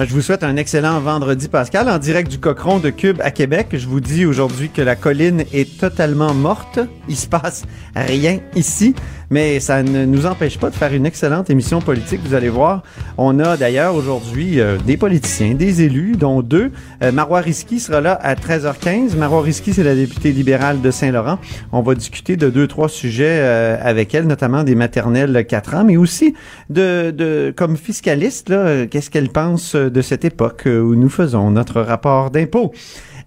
Euh, Je vous souhaite un excellent vendredi, Pascal, en direct du Cochon de Cube à Québec. Je vous dis aujourd'hui que la colline est totalement morte. Il se passe rien ici, mais ça ne nous empêche pas de faire une excellente émission politique. Vous allez voir, on a d'ailleurs aujourd'hui euh, des politiciens, des élus, dont deux. Euh, Marois Risky sera là à 13h15. Marois Risky, c'est la députée libérale de Saint-Laurent. On va discuter de deux, trois sujets euh, avec elle, notamment des maternelles 4 ans, mais aussi de, de comme fiscaliste, euh, qu'est-ce qu'elle pense de cette époque euh, où nous faisons notre rapport d'impôt.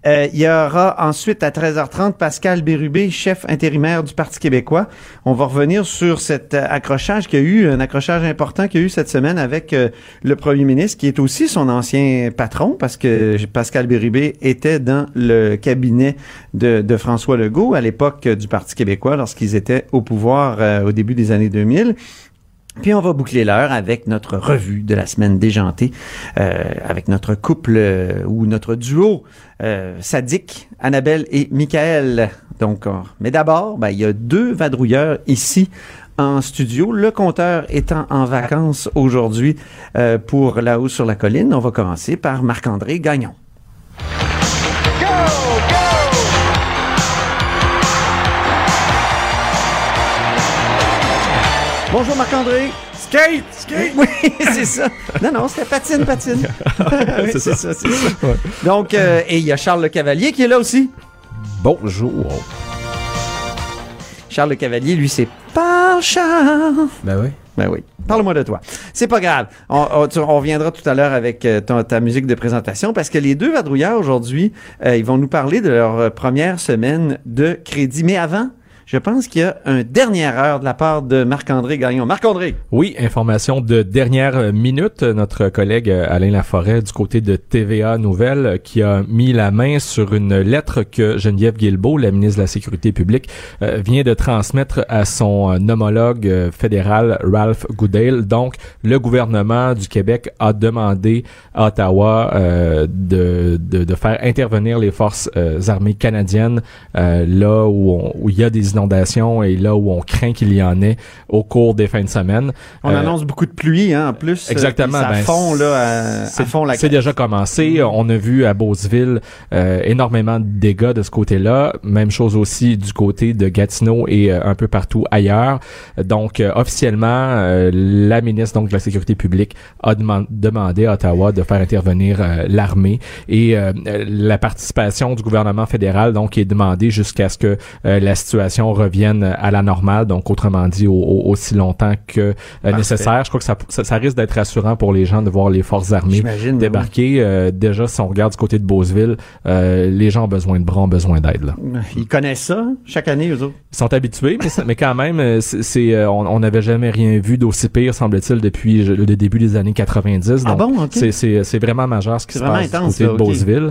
Euh, il y aura ensuite à 13h30 Pascal Bérubé, chef intérimaire du Parti québécois. On va revenir sur cet euh, accrochage qu'il y a eu, un accrochage important qu'il y a eu cette semaine avec euh, le premier ministre, qui est aussi son ancien patron, parce que Pascal Bérubé était dans le cabinet de, François Legault à l'époque du Parti québécois, lorsqu'ils étaient au pouvoir au début des années 2000. Puis on va boucler l'heure avec notre revue de la semaine déjantée, euh, avec notre couple euh, ou notre duo euh, Annabelle et Michael. Donc, mais d'abord, ben, il y a deux vadrouilleurs ici en studio. Le compteur étant en vacances aujourd'hui euh, pour là-haut sur la colline, on va commencer par Marc-André Gagnon. Bonjour Marc-André. Skate! Skate! Oui, c'est ça. Non, non, c'était patine, patine. Oui, C'est ça. ça, c'est ça. Donc, euh, et il y a Charles Le Cavalier qui est là aussi. Bonjour. Charles Le Cavalier, lui, c'est pas Charles. Ben oui. Ben oui. Parle-moi de toi. C'est pas grave. On, on, tu- on reviendra tout à l'heure avec euh, ton- ta musique de présentation parce que les deux vadrouilleurs aujourd'hui, euh, ils vont nous parler de leur première semaine de crédit. Mais avant, je pense qu'il y a un dernière heure de la part de Marc-André Gagnon. Marc-André. Oui, information de dernière minute. Notre collègue euh, Alain Laforêt du côté de TVA Nouvelles euh, qui a mis la main sur une lettre que Geneviève Guilbeault, la ministre de la Sécurité publique, euh, vient de transmettre à son homologue fédéral Ralph Goodale. Donc, le gouvernement du Québec a demandé à Ottawa de, faire intervenir les forces armées canadiennes là où, où il y a des inondations et là où on craint qu'il y en ait au cours des fins de semaine. On Euh, annonce beaucoup de pluie, hein, en plus. Exactement, Euh, puis ça ben, fond, là, à, à c'est- fond la C'est déjà commencé. On a vu à Beauceville euh, énormément de dégâts de ce côté-là. Même chose aussi du côté de Gatineau et euh, un peu partout ailleurs. Donc, euh, officiellement, euh, la ministre donc de la Sécurité publique a deman- demandé à Ottawa de faire intervenir l'armée et la participation du gouvernement fédéral donc est demandée jusqu'à ce que la situation revienne à la normale. Donc, autrement dit, au- au- aussi longtemps que euh, nécessaire. Je crois que ça, ça, ça risque d'être rassurant pour les gens de voir les forces armées débarquer. Euh, déjà, si on regarde du côté de Beauceville, euh, les gens ont besoin de bras, ont besoin d'aide. Ils connaissent ça, chaque année, eux autres. Ils sont habitués, mais, ça- mais quand même, c'est, on n'avait jamais rien vu d'aussi pire, semble-t-il, depuis le début des années 90. Ah Donc, bon, ok. c'est, vraiment majeur ce qui se passe intense, du côté là, de ok. Beauceville.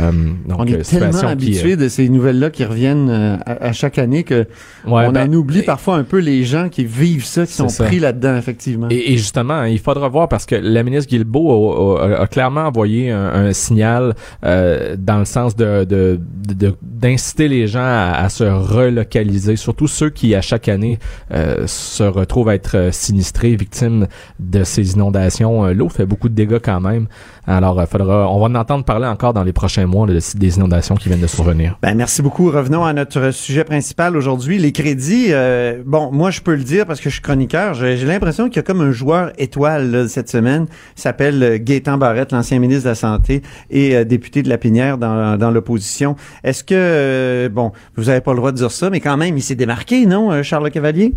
Euh, donc, on est tellement qui, habitués de ces nouvelles-là qui reviennent à, à chaque année que ouais, on ben, en oublie parfois un peu les gens qui vivent ça, qui sont ça. pris là-dedans, effectivement. Et, et justement, il faudra voir parce que la ministre Guilbeault a, a- a clairement envoyé un, un signal euh, dans le sens de de- de- d'inciter les gens à, à se relocaliser, surtout ceux qui à chaque année euh, se retrouvent à être euh, sinistrés, victimes de ces inondations. Euh, L'eau fait beaucoup de dégâts quand même. Alors, euh, faudra, on va en entendre parler encore dans les prochains mois de- des inondations qui viennent de survenir. Ben, merci beaucoup. Revenons à notre sujet principal aujourd'hui. Les crédits, euh, bon, moi je peux le dire parce que je suis chroniqueur. J'ai l'impression qu'il y a comme un joueur étoile là, cette semaine. Il s'appelle euh, Gaétan Barrette, l'ancien ministre de la Santé et député de la Pinière dans, l'opposition. Est-ce que, bon, vous avez pas le droit de dire ça, mais quand même, il s'est démarqué, non, Charles Cavalier?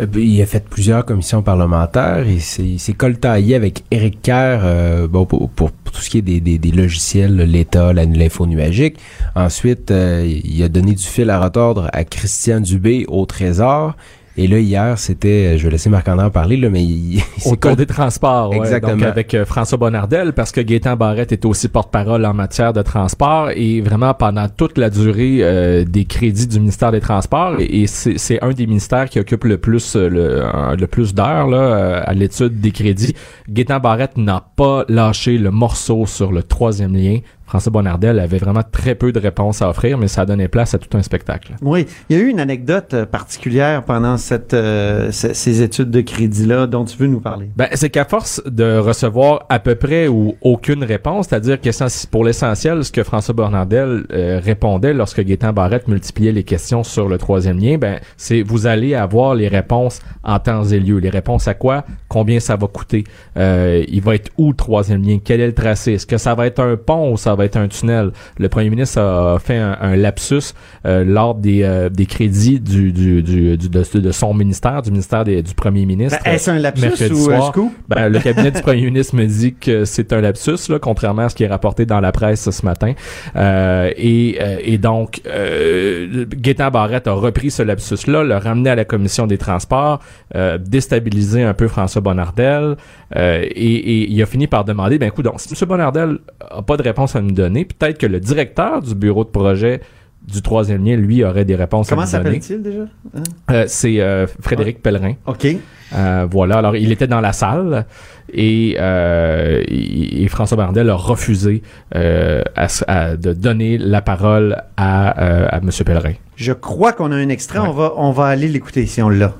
Euh, ben, Il a fait plusieurs commissions parlementaires. Il s'est, il s'est coltaillé avec Éric Kerr euh, pour, pour- pour tout ce qui est des, logiciels, l'État, l'info nuagique. Ensuite, euh, il a donné du fil à retordre à Christian Dubé au Trésor. Et là, hier, c'était, je vais laisser Marc-André en parler, là, mais il, Au code des transports, ouais. Exactement. Donc avec euh, François Bonnardel, parce que Gaétan Barrette est aussi porte-parole en matière de transport et vraiment pendant toute la durée euh, des crédits du ministère des Transports et, et c'est un des ministères qui occupe le plus euh, le, euh, le plus d'heures là euh, à l'étude des crédits. Gaétan Barrette n'a pas lâché le morceau sur le troisième lien. François Bonnardel avait vraiment très peu de réponses à offrir, mais ça a donné place à tout un spectacle. Oui, il y a eu une anecdote euh, particulière pendant cette, euh, ce- ces études de crédit-là dont tu veux nous parler. Ben, c'est qu'à force de recevoir à peu près ou aucune réponse, c'est-à-dire que pour l'essentiel, ce que François Bernardel euh, répondait lorsque Gaétan Barrette multipliait les questions sur le troisième lien, ben, c'est vous allez avoir les réponses en temps et lieu. Les réponses à quoi? Combien ça va coûter? Euh, il va être où le troisième lien? Quel est le tracé? Est-ce que ça va être un pont ou ça va être un tunnel? Le premier ministre a fait un, un lapsus euh, lors des, euh, des crédits du, du, du, du- de, de son ministère, du ministère des- du premier ministre. Ben, Est-ce un lapsus ou un soir. scoop? Ben, le cabinet du premier ministre me dit que c'est un lapsus, là, contrairement à ce qui est rapporté dans la presse ce matin. Euh, et, euh, et donc, euh, Gaétan Barrette a repris ce lapsus-là, l'a ramené à la commission des transports, euh, déstabilisé un peu François Bonnardel, euh, et, et il a fini par demander, ben écoute, donc, si M. Bonnardel a pas de réponse à donner, peut-être que le directeur du bureau de projet du troisième lien, lui, aurait des réponses Comment à nous donner. s'appelle-t-il déjà? Hein? Euh, c'est euh, Frédéric Pellerin. OK. Euh, voilà. Alors, il était dans la salle et, euh, et- et François Bardel a refusé euh, à s- à- de donner la parole à, euh, à M. Pellerin. Je crois qu'on a un extrait. Ouais. On, va, on va aller l'écouter si on l'a.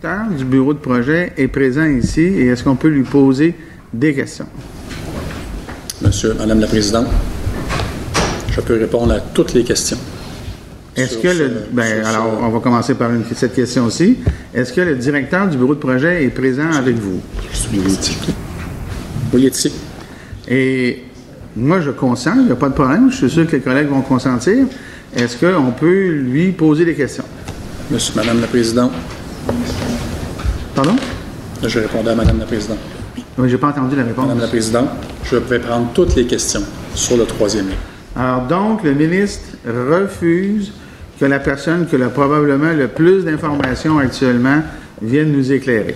directeur du bureau de projet est présent ici et est-ce qu'on peut lui poser des questions? Monsieur, Madame la Présidente, je peux répondre à toutes les questions. Est-ce que ce- le. Ben, alors, ce- on va commencer par une- cette question aussi. Est-ce que le directeur du bureau de projet est présent avec vous? Je suis éthique. Oui, éthique. Et moi, je consens, il n'y a pas de problème. Je suis sûr que les collègues vont consentir. Est-ce qu'on peut lui poser des questions? Monsieur, Madame la Présidente, Pardon? je répondais à Madame la Présidente. Oui, j'ai pas entendu la réponse. Madame la Présidente, je vais prendre toutes les questions sur le troisième lien. Alors donc, le ministre refuse que la personne qui a probablement le plus d'informations actuellement vienne nous éclairer.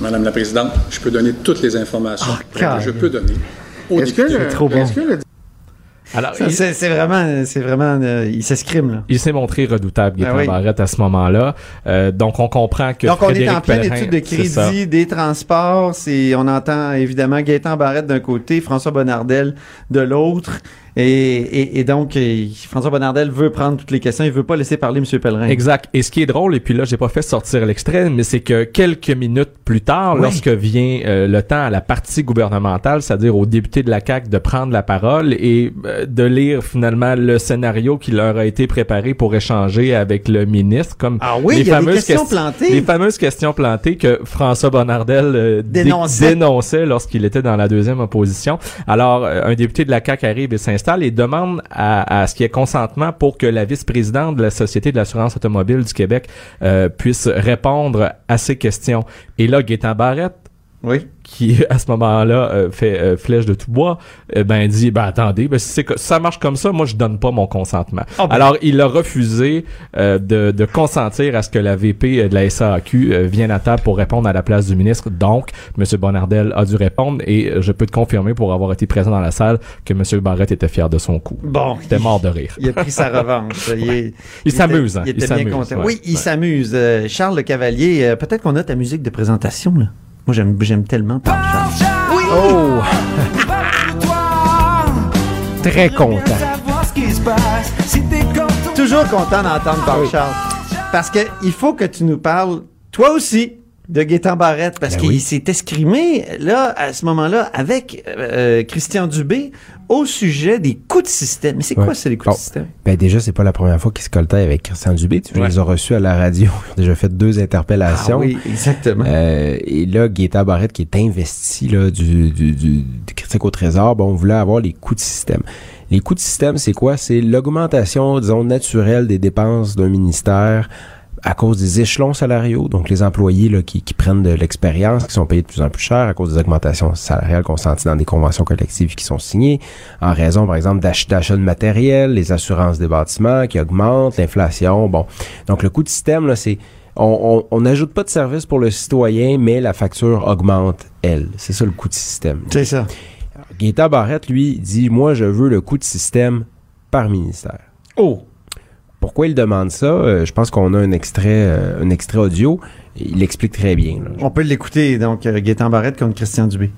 Madame la Présidente, je peux donner toutes les informations Ah, que calme. je peux donner. Est-ce que, le, trop bon. est-ce que le Alors, C'est vraiment, c'est vraiment, euh, il s'escrime là. il s'est montré redoutable, Gaétan Ah oui. Barrette, à ce moment-là. Euh, donc, on comprend que Donc on est en pleine Pellerin, étude de crédit, des transports. C'est, on entend évidemment Gaétan Barrette d'un côté, François Bonnardel de l'autre. Et, et, et donc, euh, François Bonnardel veut prendre toutes les questions. Il veut pas laisser parler M. Pellerin. Exact. Et ce qui est drôle, et puis là, j'ai pas fait sortir l'extrait, mais c'est que quelques minutes plus tard, Oui. lorsque vient euh, le temps à la partie gouvernementale, c'est-à-dire aux députés de la CAQ de prendre la parole et euh, de lire finalement le scénario qui leur a été préparé pour échanger avec le ministre, comme Ah oui, les y a des fameuses questions ques- plantées. les fameuses questions plantées que François Bonnardel euh, dé- Dénonçait. dénonçait lorsqu'il était dans la deuxième opposition. Alors, un député de la CAQ arrive et s'installe et demande à, ce qu'il y ait consentement pour que la vice-présidente de la Société de l'assurance automobile du Québec euh, puisse répondre à ces questions. Et là, Gaétan Barrette, Oui. qui à ce moment-là euh, fait euh, flèche de tout bois, euh, ben dit ben attendez, ben si, c'est que- si ça marche comme ça, moi je donne pas mon consentement. Ah ben. Alors il a refusé euh, de, de consentir à ce que la VP de la SAQ euh, vienne à table pour répondre à la place du ministre. Donc M. Bonnardel a dû répondre et euh, je peux te confirmer pour avoir été présent dans la salle que M. Barrette était fier de son coup. Bon. Il était mort de rire. Il a pris sa revanche. Il, est- Il s'amuse, était- hein. Il Il était bien s'amuse, content. ouais. Oui, il Ouais. s'amuse. Euh, Charles Le Cavalier, euh, peut-être qu'on a ta musique de présentation, là. Moi, j'aime, j'aime tellement Paul Charles. Oh! Très content. Toujours content d'entendre Paul Charles. Parce que il faut que tu nous parles, toi aussi, de Gaétan Barrette parce Ben qu'il oui. s'est escrimé là à ce moment-là avec euh, Christian Dubé au sujet des coûts de système. Mais c'est quoi ça les coûts Bon. de système? Ben déjà, c'est pas la première fois qu'ils se coltaillent avec Christian Dubé. Tu Ouais. les as reçus à la radio. Ils ont déjà fait deux interpellations. Ah oui, exactement. Euh, et là, Gaétan Barrette, qui est investi là, du, du, du, du critique au trésor, bon, on voulait avoir les coûts de système. Les coûts de système, c'est quoi? C'est l'augmentation, disons, naturelle des dépenses d'un ministère à cause des échelons salariaux, donc les employés là, qui, qui prennent de l'expérience, qui sont payés de plus en plus cher à cause des augmentations salariales consenties dans des conventions collectives qui sont signées, en raison, par exemple, d'ach- d'achat de matériel, les assurances des bâtiments qui augmentent, l'inflation, bon. Donc, le coût de système, là, c'est on on- on n'ajoute pas de service pour le citoyen, mais la facture augmente, elle. C'est ça le coût de système. C'est ça. Gaétan Barrette, lui, dit Moi, je veux le coût de système par ministère. Oh. Pourquoi il demande ça? Euh, Je pense qu'on a un extrait, euh, un extrait audio. Il l'explique très bien. là. On peut l'écouter donc euh, Gaétan Barrette contre Christian Dubé.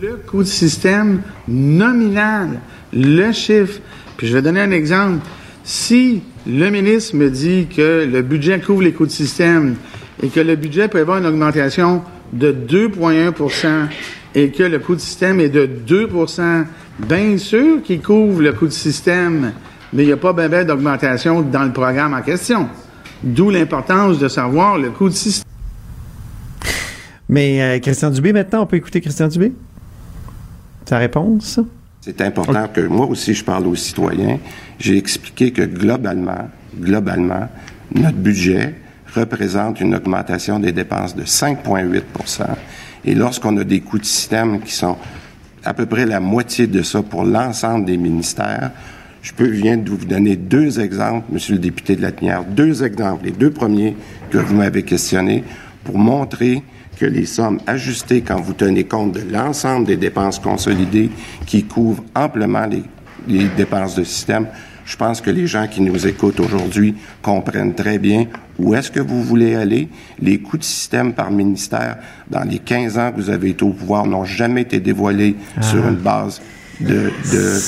Le coût de système nominal, le chiffre. Puis je vais donner un exemple. Si le ministre me dit que le budget couvre les coûts de système et que le budget prévoit une augmentation de 2,1% et que le coût de système est de 2% bien sûr qu'il couvre le coût de système, mais il n'y a pas ben ben d'augmentation dans le programme en question. D'où l'importance de savoir le coût de système. Mais euh, Christian Dubé maintenant, on peut écouter Christian Dubé? Sa réponse? C'est important que moi aussi je parle aux citoyens. J'ai expliqué que globalement, globalement, notre budget représente une augmentation des dépenses de 5,8% Et lorsqu'on a des coûts de système qui sont à peu près la moitié de ça pour l'ensemble des ministères, je peux viens de vous donner deux exemples, Monsieur le député de la Tanière, deux exemples, les deux premiers que vous m'avez questionnés, pour montrer que les sommes ajustées quand vous tenez compte de l'ensemble des dépenses consolidées qui couvrent amplement les, les dépenses de système, je pense que les gens qui nous écoutent aujourd'hui comprennent très bien où est-ce que vous voulez aller. Les coûts de système par ministère dans les 15 ans que vous avez été au pouvoir n'ont jamais été dévoilés sur une base de, de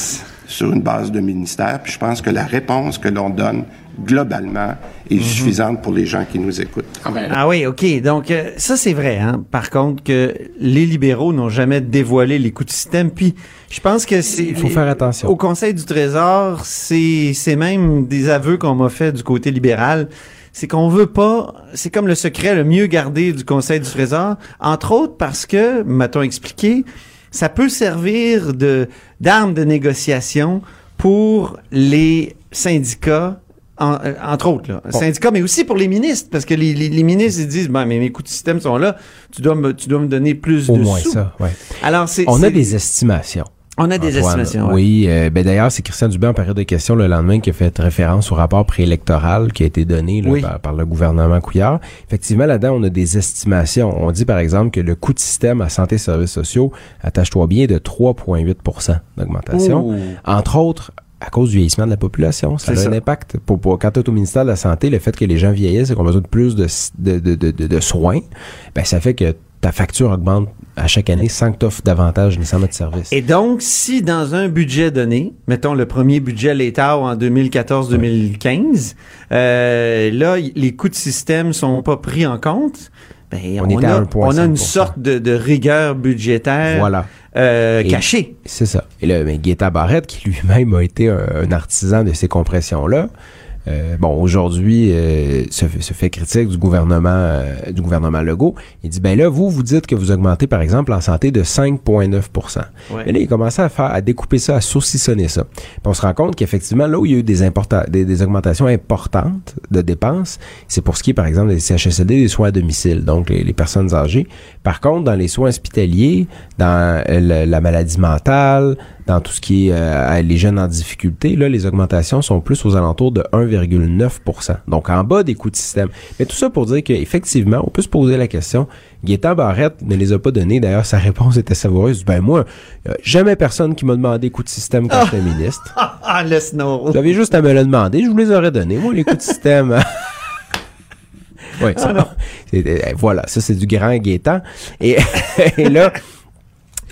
sur une base de ministère. Puis je pense que la réponse que l'on donne globalement est suffisante pour les gens qui nous écoutent. Ah oui, OK. Donc, euh, ça, c'est vrai. Hein? Par contre, que les libéraux n'ont jamais dévoilé les coûts de système. Puis, je pense que c'est... Il faut faire attention. Au Conseil du Trésor, c'est c'est même des aveux qu'on m'a fait du côté libéral. C'est qu'on veut pas... C'est comme le secret le mieux gardé du Conseil du Trésor. Entre autres parce que, m'a-t-on expliqué, ça peut servir de d'arme de négociation pour les syndicats en- euh, entre autres, là. syndicats, mais aussi pour les ministres, parce que les, les- les ministres ils disent, ben, mais mes coûts de système sont là, tu dois me, tu dois me donner plus Au de moins sous. ça, ouais. Alors, c'est, On a des estimations. On a des Antoine. estimations. ouais. Oui, euh, ben d'ailleurs, c'est Christian Dubé en période de questions le lendemain qui a fait référence au rapport préélectoral qui a été donné là, Oui. par, par le gouvernement Couillard. Effectivement, là-dedans, on a des estimations. On dit par exemple que le coût de système à santé et services sociaux, attache-toi bien, de 3,8% d'augmentation. Entre autres, à cause du vieillissement de la population. Ça a un impact. Pour, pour, quand tu es au ministère de la Santé, le fait que les gens vieillissent et qu'on a besoin de plus de, de, de, de, de- de soins, ben, ça fait que ta facture augmente à chaque année sans que tu offres davantage nécessairement de services. Et donc, si dans un budget donné, mettons le premier budget l'État en 2014-2015, euh, là, les coûts de système sont pas pris en compte, ben, On on, a, 1,5%. on a une sorte de, de rigueur budgétaire Voilà. euh, cachée. C'est ça. Et là, mais Guetta Barrette, qui lui-même a été un, un artisan de ces compressions-là, euh, bon, aujourd'hui, euh, fait- se fait critique du gouvernement euh, du gouvernement Legault. Il dit, ben là, vous, vous dites que vous augmentez, par exemple, en santé de 5,9 Ouais. Mais là, il commençait à faire, à découper ça, à saucissonner ça. Puis on se rend compte qu'effectivement, là où il y a eu des, des, des augmentations importantes de dépenses, c'est pour ce qui est, par exemple, des CHSLD, des soins à domicile, donc les, les personnes âgées. Par contre, dans les soins hospitaliers, dans euh, la maladie mentale, dans tout ce qui est euh, les jeunes en difficulté, là, les augmentations sont plus aux alentours de 1,9% Donc, en bas des coûts de système. Mais tout ça pour dire qu'effectivement, on peut se poser la question. Gaétan Barrette ne les a pas donnés. D'ailleurs, sa réponse était savoureuse. Ben moi, a jamais personne qui m'a demandé coûts de système quand j'étais ministre. Ah, laisse. Vous avez juste à me le demander, je vous les aurais donnés. Moi, les coûts de système. oui, ça, c'est- euh, voilà, ça c'est du grand Gaétan. Et, et là,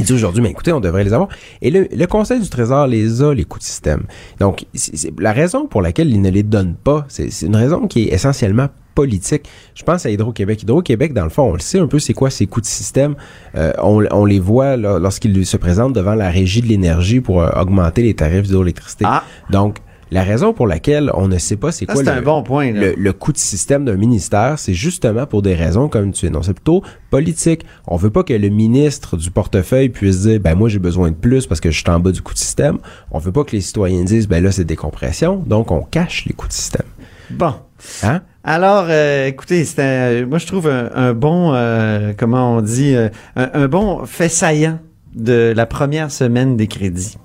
il dit aujourd'hui, mais écoutez, on devrait les avoir. Et le, le Conseil du Trésor les a, les coûts de système. Donc, c'est- la raison pour laquelle il ne les donne pas, c'est une raison qui est essentiellement politique. Je pense à Hydro-Québec. Hydro-Québec, dans le fond, on le sait un peu, c'est quoi ces coûts de système. Euh, on, on, les voit lorsqu'ils se présentent devant la régie de l'énergie pour euh, augmenter les tarifs d'hydroélectricité. Ah. Donc, la raison pour laquelle on ne sait pas c'est quoi le, un bon point. là. le, le coût de système d'un ministère, c'est justement pour des raisons comme tu énonces. C'est plutôt politique. On veut pas que le ministre du portefeuille puisse dire, ben moi j'ai besoin de plus parce que je suis en bas du coût de système. On veut pas que les citoyens disent, ben là c'est des compressions, donc on cache les coûts de système. Bon. Hein? Alors, euh, écoutez, c'est moi je trouve un, un bon, euh, comment on dit, euh, un, un bon fait saillant de la première semaine des crédits.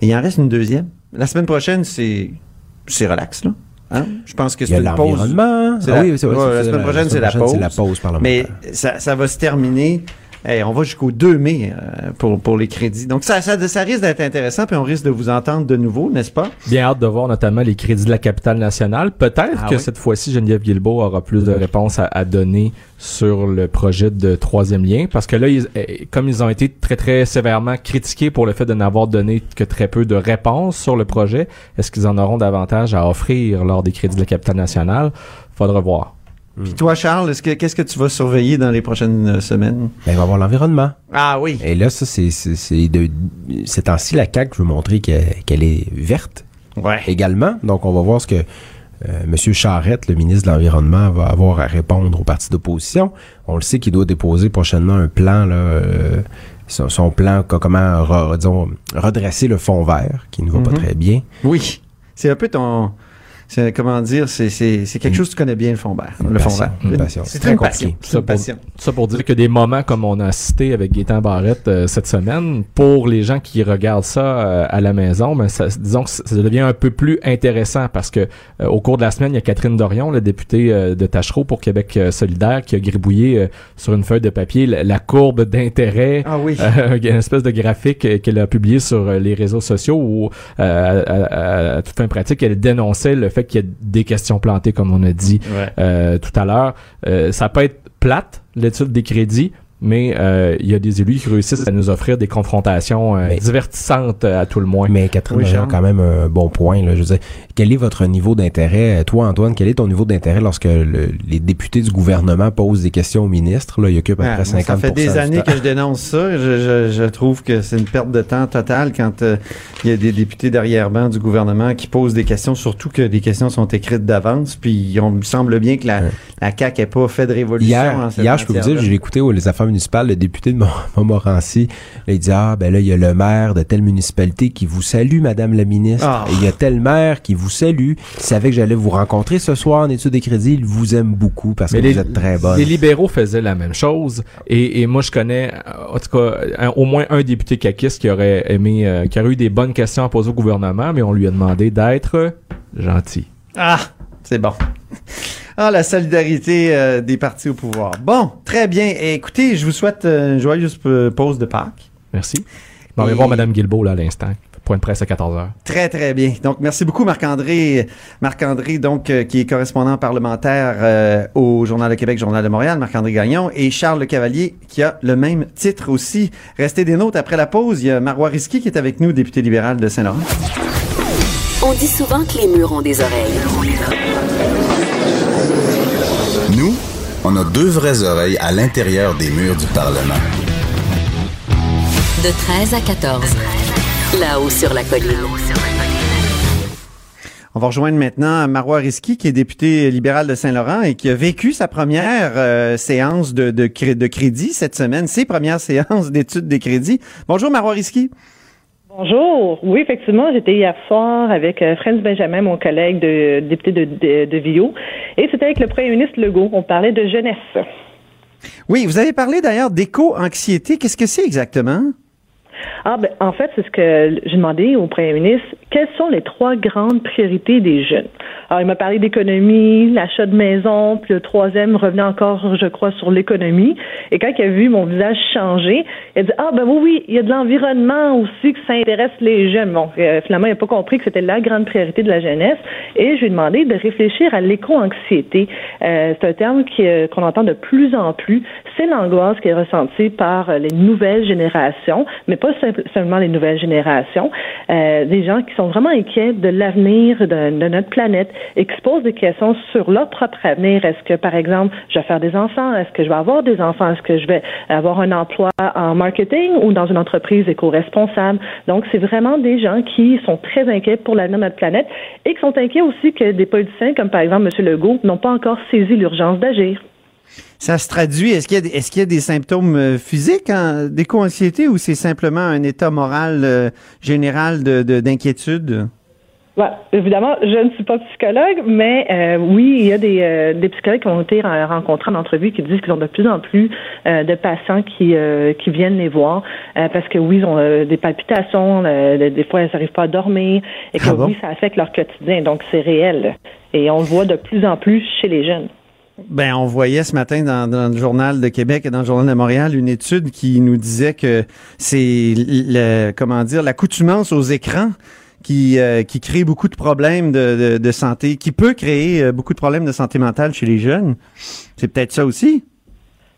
Et il en reste une deuxième. La semaine prochaine, c'est c'est relax là. Hein? Je pense que Il y c'est a une pause. Ah la- oui, c'est vrai, ouais, c'est- la semaine prochaine, c'est la la pause. Mais ça, ça va se terminer. Hey, on va jusqu'au 2 mai euh, pour, pour les crédits. Donc ça, ça, ça risque d'être intéressant, puis on risque de vous entendre de nouveau, n'est-ce pas? Bien hâte de voir notamment les crédits de la capitale nationale. Peut-être Ah que oui. cette fois-ci, Geneviève Guilbeault aura plus de réponses à, à donner sur le projet de troisième lien. Parce que là, ils- eh, comme ils ont été très, très sévèrement critiqués pour le fait de n'avoir donné que très peu de réponses sur le projet, est-ce qu'ils en auront davantage à offrir lors des crédits de la capitale nationale? Faudra voir. Puis toi, Charles, est-ce que qu'est-ce que tu vas surveiller dans les prochaines euh, semaines? Ben, il va y avoir l'environnement. Ah oui. Et là, ça, c'est, c'est, c'est de, ces temps-ci, la CAQ veut montrer qu'elle, qu'elle est verte. Ouais. Également. Donc, on va voir ce que euh, M. Charrette, le ministre de l'Environnement, va avoir à répondre au parti d'opposition. On le sait qu'il doit déposer prochainement un plan, là, euh, son, son plan, co- comment, re- disons, redresser le fond vert, qui ne va Mhm. pas très bien. Oui. C'est un peu ton. C'est, comment dire, c'est, c'est, c'est quelque chose que tu connais bien, le fond vert. Le fond vert. C'est Très compliqué. Ça pour, ça pour dire que des moments comme on a cité avec Gaétan Barrette euh, cette semaine, pour les gens qui regardent ça euh, à la maison, ben ça, disons que ça devient un peu plus intéressant parce que euh, au cours de la semaine, il y a Catherine Dorion, la députée euh, de Tachereau pour Québec euh, solidaire, qui a gribouillé euh, sur une feuille de papier la, la courbe d'intérêt Ah oui. euh, une espèce de graphique euh, qu'elle a publié sur les réseaux sociaux où, euh, à, à- à toute fin pratique, elle dénonçait le fait qu'il y a des questions plantées, comme on a dit Ouais. euh, tout à l'heure. Euh, ça peut être plate, l'étude des crédits, mais euh, il y a des élus qui réussissent à nous offrir des confrontations euh, Mais- divertissantes euh, à tout le moins. Mais Catherine Oui, a quand même un bon point. Là. Je veux dire, quel est votre niveau d'intérêt? Toi, Antoine, quel est ton niveau d'intérêt lorsque le- les députés du gouvernement posent des questions au ministre? Là, il occupe à peu Ah, près moi, 50 ça fait des années que je dénonce ça. Je, je- je trouve que c'est une perte de temps totale quand euh, il y a des députés derrière-ban du gouvernement qui posent des questions, surtout que les questions sont écrites d'avance. Puis on me semble bien que la, Ouais. la CAQ n'ait pas fait de révolution. Hier, en cette hier, je peux vous dire, j'ai écouté les affaires le député de Mont- Montmorency. Il dit, ah, ben là, il y a le maire de telle municipalité qui vous salue, madame la ministre. Ah. Et il y a tel maire qui vous salue. Il savait que j'allais vous rencontrer ce soir en études des crédits. Il vous aime beaucoup parce que vous êtes très bonne. les libéraux faisaient la même chose et, et moi je connais en tout cas un- au moins un député caquiste qui aurait aimé euh, qui aurait eu des bonnes questions à poser au gouvernement mais on lui a demandé d'être gentil. Ah, c'est bon. Ah, la solidarité euh, des partis au pouvoir. Bon, très bien. Et écoutez, je vous souhaite euh, une joyeuse euh, pause de Pâques. Merci. On va Et- voir Madame Guilbeault là à l'instant. Point de presse à 14h. Très, très bien. Donc, merci beaucoup, Marc-André. Marc-André, donc, euh, qui est correspondant parlementaire euh, au Journal de Québec, Journal de Montréal, Marc-André Gagnon, et Charles Le Cavalier, qui a le même titre aussi. Restez des nôtres. Après la pause, il y a Marois Risky qui est avec nous, député libéral de Saint-Laurent. On dit souvent que les murs ont des oreilles. Nous, on a deux vraies oreilles à l'intérieur des murs du Parlement. De 13 à 14. Là-haut sur la colline. On va rejoindre maintenant Marois Risky, qui est député libéral de Saint-Laurent et qui a vécu sa première euh, séance de, de, cré- de crédit cette semaine, ses premières séances d'études des crédits. Bonjour, Marois Risky. Bonjour. Oui, effectivement, j'étais hier soir avec euh, Franz Benjamin, mon collègue de député de, de, de Vio, et c'était avec le premier ministre Legault. On parlait de jeunesse. Oui, vous avez parlé d'ailleurs d'éco-anxiété. Qu'est-ce que c'est exactement? Ah, ben, en fait, c'est ce que j'ai demandé au premier ministre. Quelles sont les trois grandes priorités des jeunes? Alors, il m'a parlé d'économie, l'achat de maison, puis le troisième revenait encore, je crois, sur l'économie. Et quand il a vu mon visage changer, il a dit, ah, ben oui, oui, il y a de l'environnement aussi que ça intéresse les jeunes. Bon, euh, finalement, il n'a pas compris que c'était la grande priorité de la jeunesse. Et je lui ai demandé de réfléchir à l'éco-anxiété. Euh, c'est un terme qui, euh, qu'on entend de plus en plus. C'est l'angoisse qui est ressentie par les nouvelles générations, mais pas seulement les nouvelles générations, des gens qui sont vraiment inquiets de l'avenir de, notre planète et qui se posent des questions sur leur propre avenir. Est-ce que, par exemple, je vais faire des enfants? Est-ce que je vais avoir des enfants? Est-ce que je vais avoir un emploi en marketing ou dans une entreprise éco-responsable? Donc, c'est vraiment des gens qui sont très inquiets pour l'avenir de notre planète et qui sont inquiets aussi que des politiciens, comme par exemple M. Legault, n'ont pas encore saisi l'urgence d'agir. Ça se traduit, est-ce qu'il y, est qu'il y, a des symptômes euh, physiques hein, d'éco-anxiété ou c'est simplement un état moral euh, général d'inquiétude? De, évidemment, je ne suis pas psychologue, mais euh, oui, il y a des, des, psychologues qui ont été rencontrés en entrevue qui disent qu'ils ont de plus en plus de patients qui, qui viennent les voir parce que oui, ils ont des palpitations, des fois ils n'arrivent pas à dormir et que ah oui, ça affecte leur quotidien. Donc c'est réel et on le voit de plus en plus chez les jeunes. Ben, on voyait ce matin dans, le journal de Québec et dans le journal de Montréal une étude qui nous disait que c'est le, comment dire l'accoutumance aux écrans qui, euh, qui crée beaucoup de problèmes de, de, santé, qui peut créer euh, beaucoup de problèmes de santé mentale chez les jeunes. C'est peut-être ça aussi.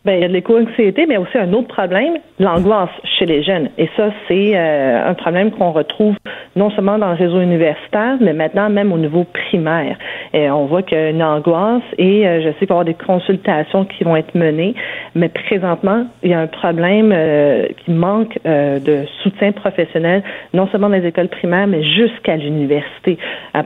Ben, il y a de l'éco-anxiété, mais aussi un autre problème, l'angoisse chez les jeunes. Et ça, c'est euh, un problème qu'on retrouve non seulement dans le réseau universitaire, mais maintenant même au niveau primaire. Et on voit qu'il y a une angoisse et euh, je sais qu'il va y avoir des consultations qui vont être menées, mais présentement, il y a un problème euh, qui manque de soutien professionnel, non seulement dans les écoles primaires, mais jusqu'à l'université.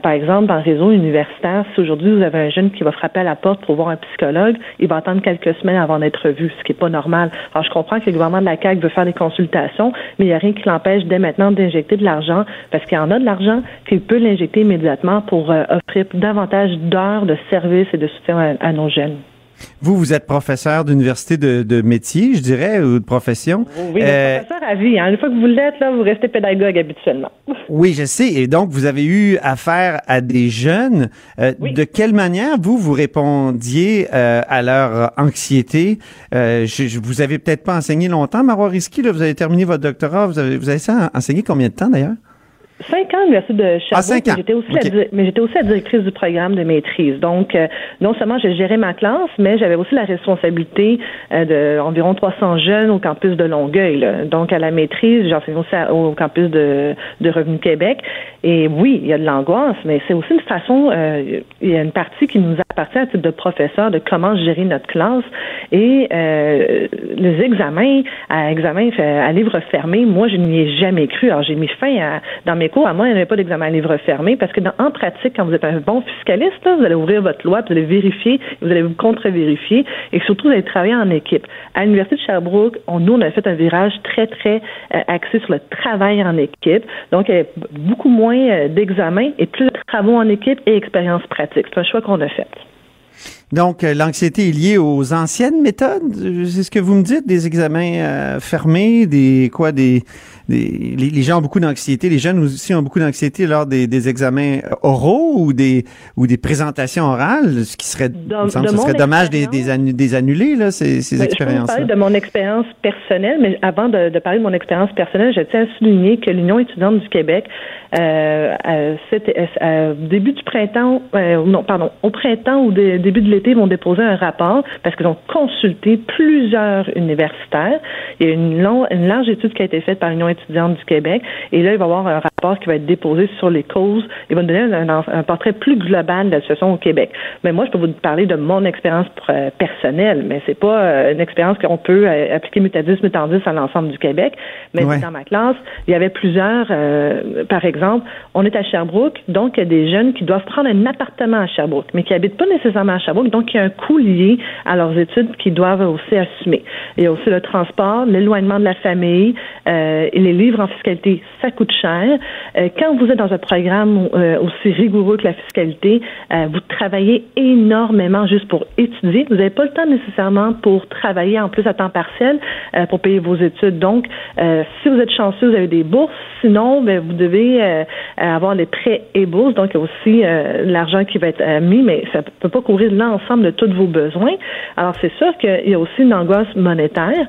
par exemple, dans le réseau universitaire, si aujourd'hui vous avez un jeune qui va frapper à la porte pour voir un psychologue, il va attendre quelques semaines avant d'être ce qui n'est pas normal. Alors, je comprends que le gouvernement de la CAQ veut faire des consultations, mais il n'y a rien qui l'empêche dès maintenant d'injecter de l'argent, parce qu'il en a de l'argent, qu'il peut l'injecter immédiatement pour euh, offrir davantage d'heures de services et de soutien à nos jeunes. Vous, vous êtes professeur d'université de, de, métier, je dirais, ou de profession. Oui, euh, professeur à vie. Hein. Une fois que vous l'êtes, là, vous restez pédagogue habituellement. oui, je sais. Et donc, vous avez eu affaire à des jeunes. Euh, de quelle manière, vous, vous répondiez euh, à leur anxiété? Je, vous avez peut-être pas enseigné longtemps, Marois Risky. Là, vous avez terminé votre doctorat. Vous avez, vous avez ça enseigné combien de temps, d'ailleurs? Cinq ans à l'Université de ah, Sherbrooke. Ah, J'étais aussi, la, mais j'étais aussi la directrice du programme de maîtrise. Donc, euh, non seulement j'ai géré ma classe, mais j'avais aussi la responsabilité euh, d'environ 300 jeunes au campus de Longueuil. Donc, à la maîtrise, j'enseigne aussi au campus de, de Revenu Québec. Et oui, il y a de l'angoisse, mais c'est aussi une façon, euh, il y a une partie qui nous appartient à titre de professeur de comment gérer notre classe. Et euh, les examens, à examen à livre fermé, moi, je n'y ai jamais cru. Alors, j'ai mis fin à, dans mes à moi, il n'y avait pas d'examen à livre fermé parce que en pratique, quand vous êtes un bon fiscaliste, vous allez ouvrir votre loi, vous allez vérifier, vous allez vous contre-vérifier et surtout, vous allez travailler en équipe. À l'Université de Sherbrooke, on, nous, on a fait un virage très, très euh, axé sur le travail en équipe. Donc, il y avait beaucoup moins euh, d'examens et plus de travaux en équipe et expériences pratiques. C'est un choix qu'on a fait. Donc, euh, l'anxiété est liée aux anciennes méthodes, c'est ce que vous me dites, des examens fermés, des quoi, des les, gens ont beaucoup d'anxiété, les jeunes aussi ont beaucoup d'anxiété lors des, examens oraux ou des ou des présentations orales, ce qui serait, ce serait dommage des, des, annuler là, ces, ces expériences. Je vais parler de mon expérience personnelle, mais avant de, parler de mon expérience personnelle, je tiens à souligner que l'Union étudiante du Québec, euh, euh, début du printemps, euh, non, pardon, au printemps ou début de l'été, vont déposer un rapport parce qu'ils ont consulté plusieurs universitaires. Il y a une, une large étude qui a été faite par l'Union étudiante du Québec. Et là, il va y avoir un rapport qui va être déposé sur les causes. Il va nous donner un, portrait plus global de la situation au Québec. Mais moi, je peux vous parler de mon expérience euh, personnelle, mais c'est pas euh, une expérience qu'on peut euh, appliquer mutadis mutandis à l'ensemble du Québec. Mais dans ma classe, il y avait plusieurs, par exemple, on est à Sherbrooke, donc il y a des jeunes qui doivent prendre un appartement à Sherbrooke, mais qui habitent pas nécessairement à Sherbrooke, donc il y a un coût lié à leurs études qu'ils doivent aussi assumer. Il y a aussi le transport, l'éloignement de la famille, euh, les livres en fiscalité, ça coûte cher. Euh, quand vous êtes dans un programme euh, aussi rigoureux que la fiscalité, vous travaillez énormément juste pour étudier. Vous n'avez pas le temps nécessairement pour travailler en plus à temps partiel pour payer vos études. Donc, si vous êtes chanceux, vous avez des bourses. Sinon, ben, vous devez avoir les prêts et bourses. Donc, il y a aussi l'argent qui va être mis, mais ça ne peut pas couvrir l'ensemble de tous vos besoins. Alors, c'est sûr qu'il y a aussi une angoisse monétaire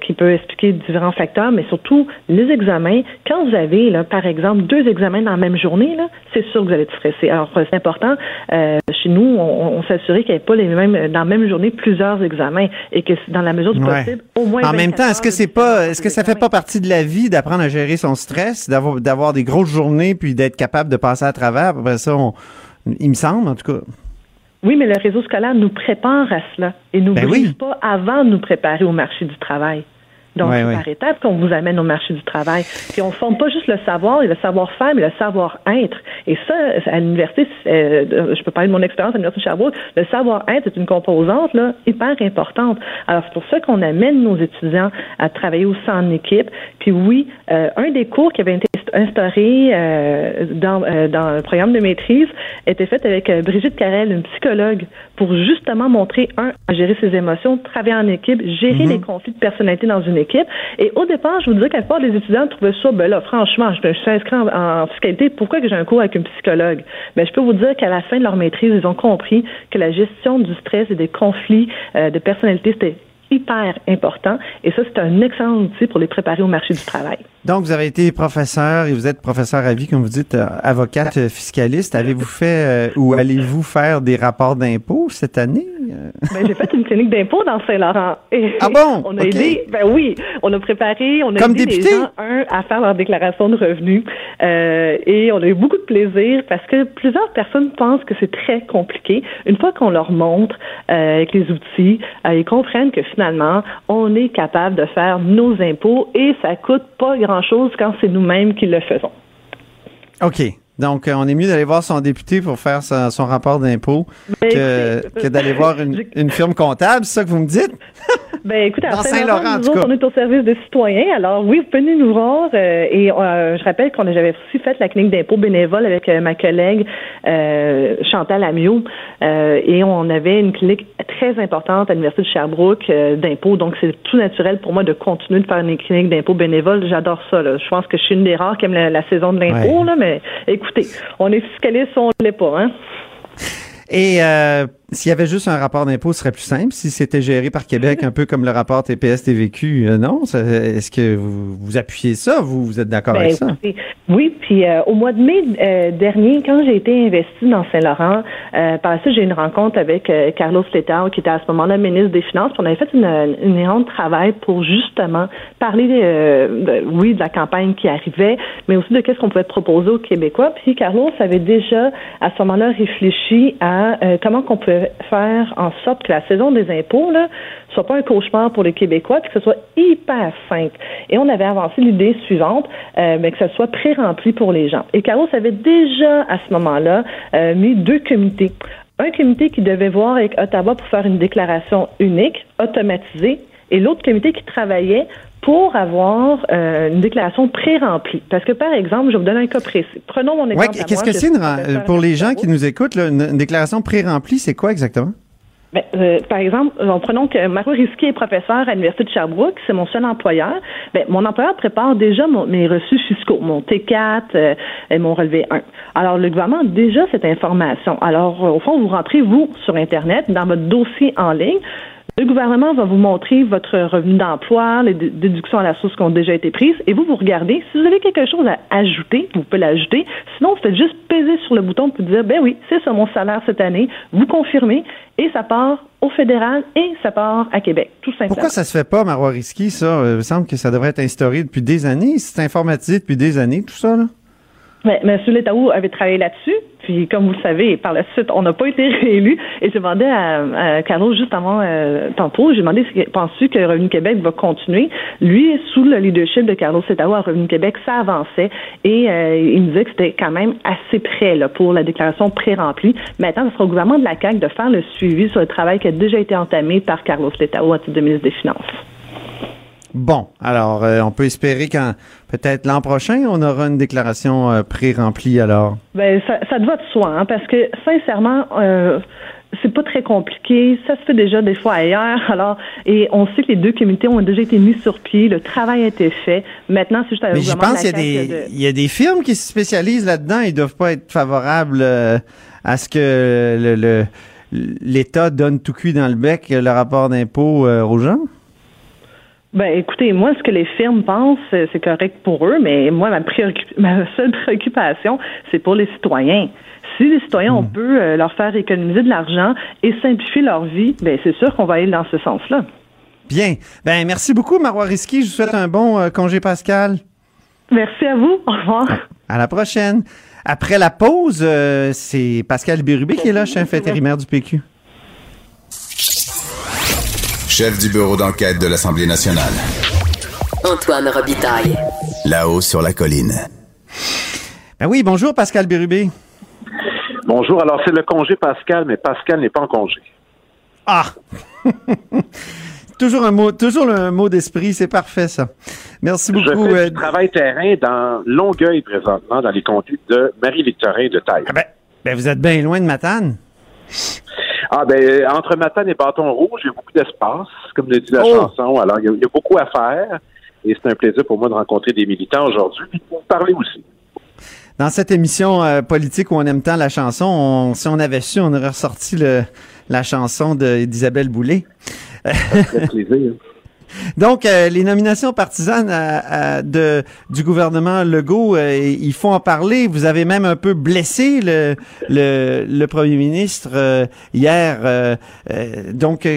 qui peut expliquer différents facteurs, mais surtout les examens, quand vous avez, là, par exemple, deux examens dans la même journée, là, c'est sûr que vous allez être stressé. Alors, c'est important. Euh, chez nous, on, on s'assurait qu'il n'y ait pas les mêmes, dans la même journée plusieurs examens et que dans la mesure du Ouais. possible, au moins. En même 24 temps, est-ce que c'est pas, est-ce que ça fait pas partie de la vie d'apprendre à gérer son stress, d'avoir, d'avoir des journées puis d'être capable de passer à travers? Après ça, on- il me semble, en tout cas. Oui, mais le réseau scolaire nous prépare à cela et nous Ben brise oui. pas avant de nous préparer au marché du travail. Donc, Ouais, par étapes qu'on vous amène au marché du travail. Puis on forme pas juste le savoir et le savoir-faire, mais le savoir-être. Et ça, à l'université, euh, je peux parler de mon expérience à l'université de Sherbrooke, le savoir-être est une composante là hyper importante. Alors c'est pour ça qu'on amène nos étudiants à travailler aussi en équipe. Puis oui, euh, un des cours qui avait été instauré euh, dans, dans le programme de maîtrise était fait avec Brigitte Carrel, une psychologue, pour justement montrer, un, à gérer ses émotions, travailler en équipe, gérer Mhm. les conflits de personnalité dans une équipe. Et au départ, je vous disais qu'à la plupart des étudiants trouvaient ça, ben là, franchement, je, je suis inscrit en, en fiscalité, pourquoi que j'ai un cours avec une psychologue? Ben, je peux vous dire qu'à la fin de leur maîtrise, ils ont compris que la gestion du stress et des conflits euh, de personnalité, c'était hyper important. Et ça, c'est un excellent outil pour les préparer au marché du travail. Donc, vous avez été professeur et vous êtes professeur à vie, comme vous dites, euh, avocate euh, fiscaliste. Avez-vous fait euh, ou allez-vous faire des rapports d'impôts cette année? Ben, j'ai fait une clinique d'impôt dans Saint-Laurent. Ah bon? On a aidé, ben oui, on a préparé, on a Comme aidé député? les gens, un, à faire leur déclaration de revenus. Euh, et on a eu beaucoup de plaisir parce que plusieurs personnes pensent que c'est très compliqué. Une fois qu'on leur montre euh, avec les outils, ils comprennent que finalement, on est capable de faire nos impôts et ça coûte pas grand-chose quand c'est nous-mêmes qui le faisons. OK. Donc, euh, on est mieux d'aller voir son député pour faire sa- son rapport d'impôt Ben, que, d'aller voir une, une firme comptable, c'est ça que vous me dites? Ben écoute, à Dans Saint-Laurent, Saint-Laurent, en nous autres, on est au service des citoyens. Alors oui, vous venez nous voir. euh, et euh, je rappelle qu'on a- j'avais aussi fait la clinique d'impôt bénévole avec euh, ma collègue euh, Chantal Amiot. euh, et on avait une clinique très importante à l'Université de Sherbrooke euh, d'impôt. Donc c'est tout naturel pour moi de continuer de faire une clinique d'impôt bénévole. J'adore ça. Là. Je pense que je suis une des rares qui aime la, la saison de l'impôt. Ouais. là, Mais écoutez, on est fiscaliste, on ne l'est pas. Hein? Et euh, s'il y avait juste un rapport d'impôt, ce serait plus simple. Si c'était géré par Québec, un peu comme le rapport TPS-TVQ, euh, non? Ça- Est-ce que vous, vous appuyez ça? Vous, vous êtes d'accord Ben, avec ça? oui, puis euh, au mois de mai euh, dernier, quand j'ai été investie dans Saint-Laurent, par la suite, j'ai eu une rencontre avec Carlos Letao, qui était à ce moment-là ministre des Finances. Puis on avait fait une, une de travail pour justement parler, de- oui, de la campagne qui arrivait, mais aussi de qu'est-ce qu'on pouvait proposer aux Québécois. Puis Carlos avait déjà, à ce moment-là, réfléchi à comment qu'on pouvait faire en sorte que la saison des impôts, là, soit pas un cauchemar pour les Québécois, puis que ce soit hyper simple. Et on avait avancé l'idée suivante, euh, ben, que ce soit pré-rempli pour les gens. Et Carlos avait déjà, à ce moment-là, euh, mis deux comités. Un comité qui devait voir avec Ottawa pour faire une déclaration unique, automatisée, et l'autre comité qui travaillait pour avoir euh, une déclaration pré-remplie. Parce que, par exemple, je vais vous donner un cas précis. Prenons mon exemple. Qu'est-ce que c'est une pour les gens qui nous écoutent, là, une, déclaration pré-remplie, c'est quoi exactement? Ben, euh, par exemple, prenons que Mario Risky est professeur à l'Université de Sherbrooke, c'est mon seul employeur. Ben, mon employeur prépare déjà mon- mes reçus fiscaux, mon T4 euh, et mon relevé 1. Alors, le gouvernement a déjà cette information. Alors, euh, au fond, vous rentrez, vous, sur Internet, dans votre dossier en ligne. Le gouvernement va vous montrer votre revenu d'emploi, les dé- déductions à la source qui ont déjà été prises, et vous, vous regardez. Si vous avez quelque chose à ajouter, vous pouvez l'ajouter. Sinon, vous faites juste peser sur le bouton pour dire, ben oui, c'est ça mon salaire cette année. Vous confirmez, et ça part au fédéral et ça part à Québec, tout simplement. Pourquoi ça se fait pas, Marois Risky, ça? Euh, Il me semble que ça devrait être instauré depuis des années. C'est informatisé depuis des années, tout ça, là? Mais M. Letaou avait travaillé là-dessus, puis comme vous le savez, par la suite, on n'a pas été réélu. Et j'ai demandé à, à Carlos juste avant euh, tantôt, j'ai demandé penses-tu que Revenu Québec va continuer? Lui, sous le leadership de Carlos Letaou à Revenu Québec, ça avançait et euh, il me disait que c'était quand même assez près là, pour la déclaration pré-remplie. Maintenant, ce sera au gouvernement de la CAQ de faire le suivi sur le travail qui a déjà été entamé par Carlos Letaou à titre de ministre des Finances. Bon, alors, euh, on peut espérer qu'en peut-être l'an prochain, on aura une déclaration euh, pré-remplie, alors. Ben, ça, ça te va de soi, hein, parce que sincèrement, euh, c'est pas très compliqué. Ça se fait déjà des fois ailleurs. Alors, et on sait que les deux comités ont déjà été mis sur pied. Le travail a été fait. Maintenant, c'est juste à Mais j'y pense, il y, a des, il y a des firmes qui se spécialisent là-dedans. Ils doivent pas être favorables euh, à ce que le, le- l'État donne tout cuit dans le bec le rapport d'impôt euh, aux gens. Ben, écoutez, moi, ce que les firmes pensent, euh, c'est correct pour eux, mais moi, ma, ma seule préoccupation, c'est pour les citoyens. Si les citoyens, on Hmm. peut euh, leur faire économiser de l'argent et simplifier leur vie, ben, c'est sûr qu'on va aller dans ce sens-là. Bien. Ben, merci beaucoup, Marois Risky. Je vous souhaite un bon euh, congé pascal. Merci à vous. Au revoir. À la prochaine. Après la pause, euh, c'est Pascal Bérubé qui est là, chef intérimaire du PQ. Chef du bureau d'enquête de l'Assemblée nationale. Antoine Robitaille. Là-haut sur la colline. Ben oui, bonjour Pascal Bérubé. Bonjour, alors c'est le congé Pascal, mais Pascal n'est pas en congé. Ah! toujours un mot, toujours un mot d'esprit, c'est parfait ça. Merci Je beaucoup. fais euh, du travail terrain dans Longueuil présentement, dans les comtés de Marie-Victorin de Taille. ben, ben, vous êtes bien loin de Matane. Ah ben, entre Matane et Bâton Rouge, il y a beaucoup d'espace, comme le dit la Oh! chanson. Alors, il y, a, il y a beaucoup à faire. Et c'est un plaisir pour moi de rencontrer des militants aujourd'hui, puis de vous parler aussi. Dans cette émission euh, politique où on aime tant la chanson, on- si on avait su, on aurait ressorti le, la chanson d'Isabelle Boulay. Ça fait plaisir. Donc, euh, les nominations partisanes euh, euh, de, du gouvernement Legault, euh, il faut en parler. Vous avez même un peu blessé le, le, le premier ministre euh, hier. euh, donc,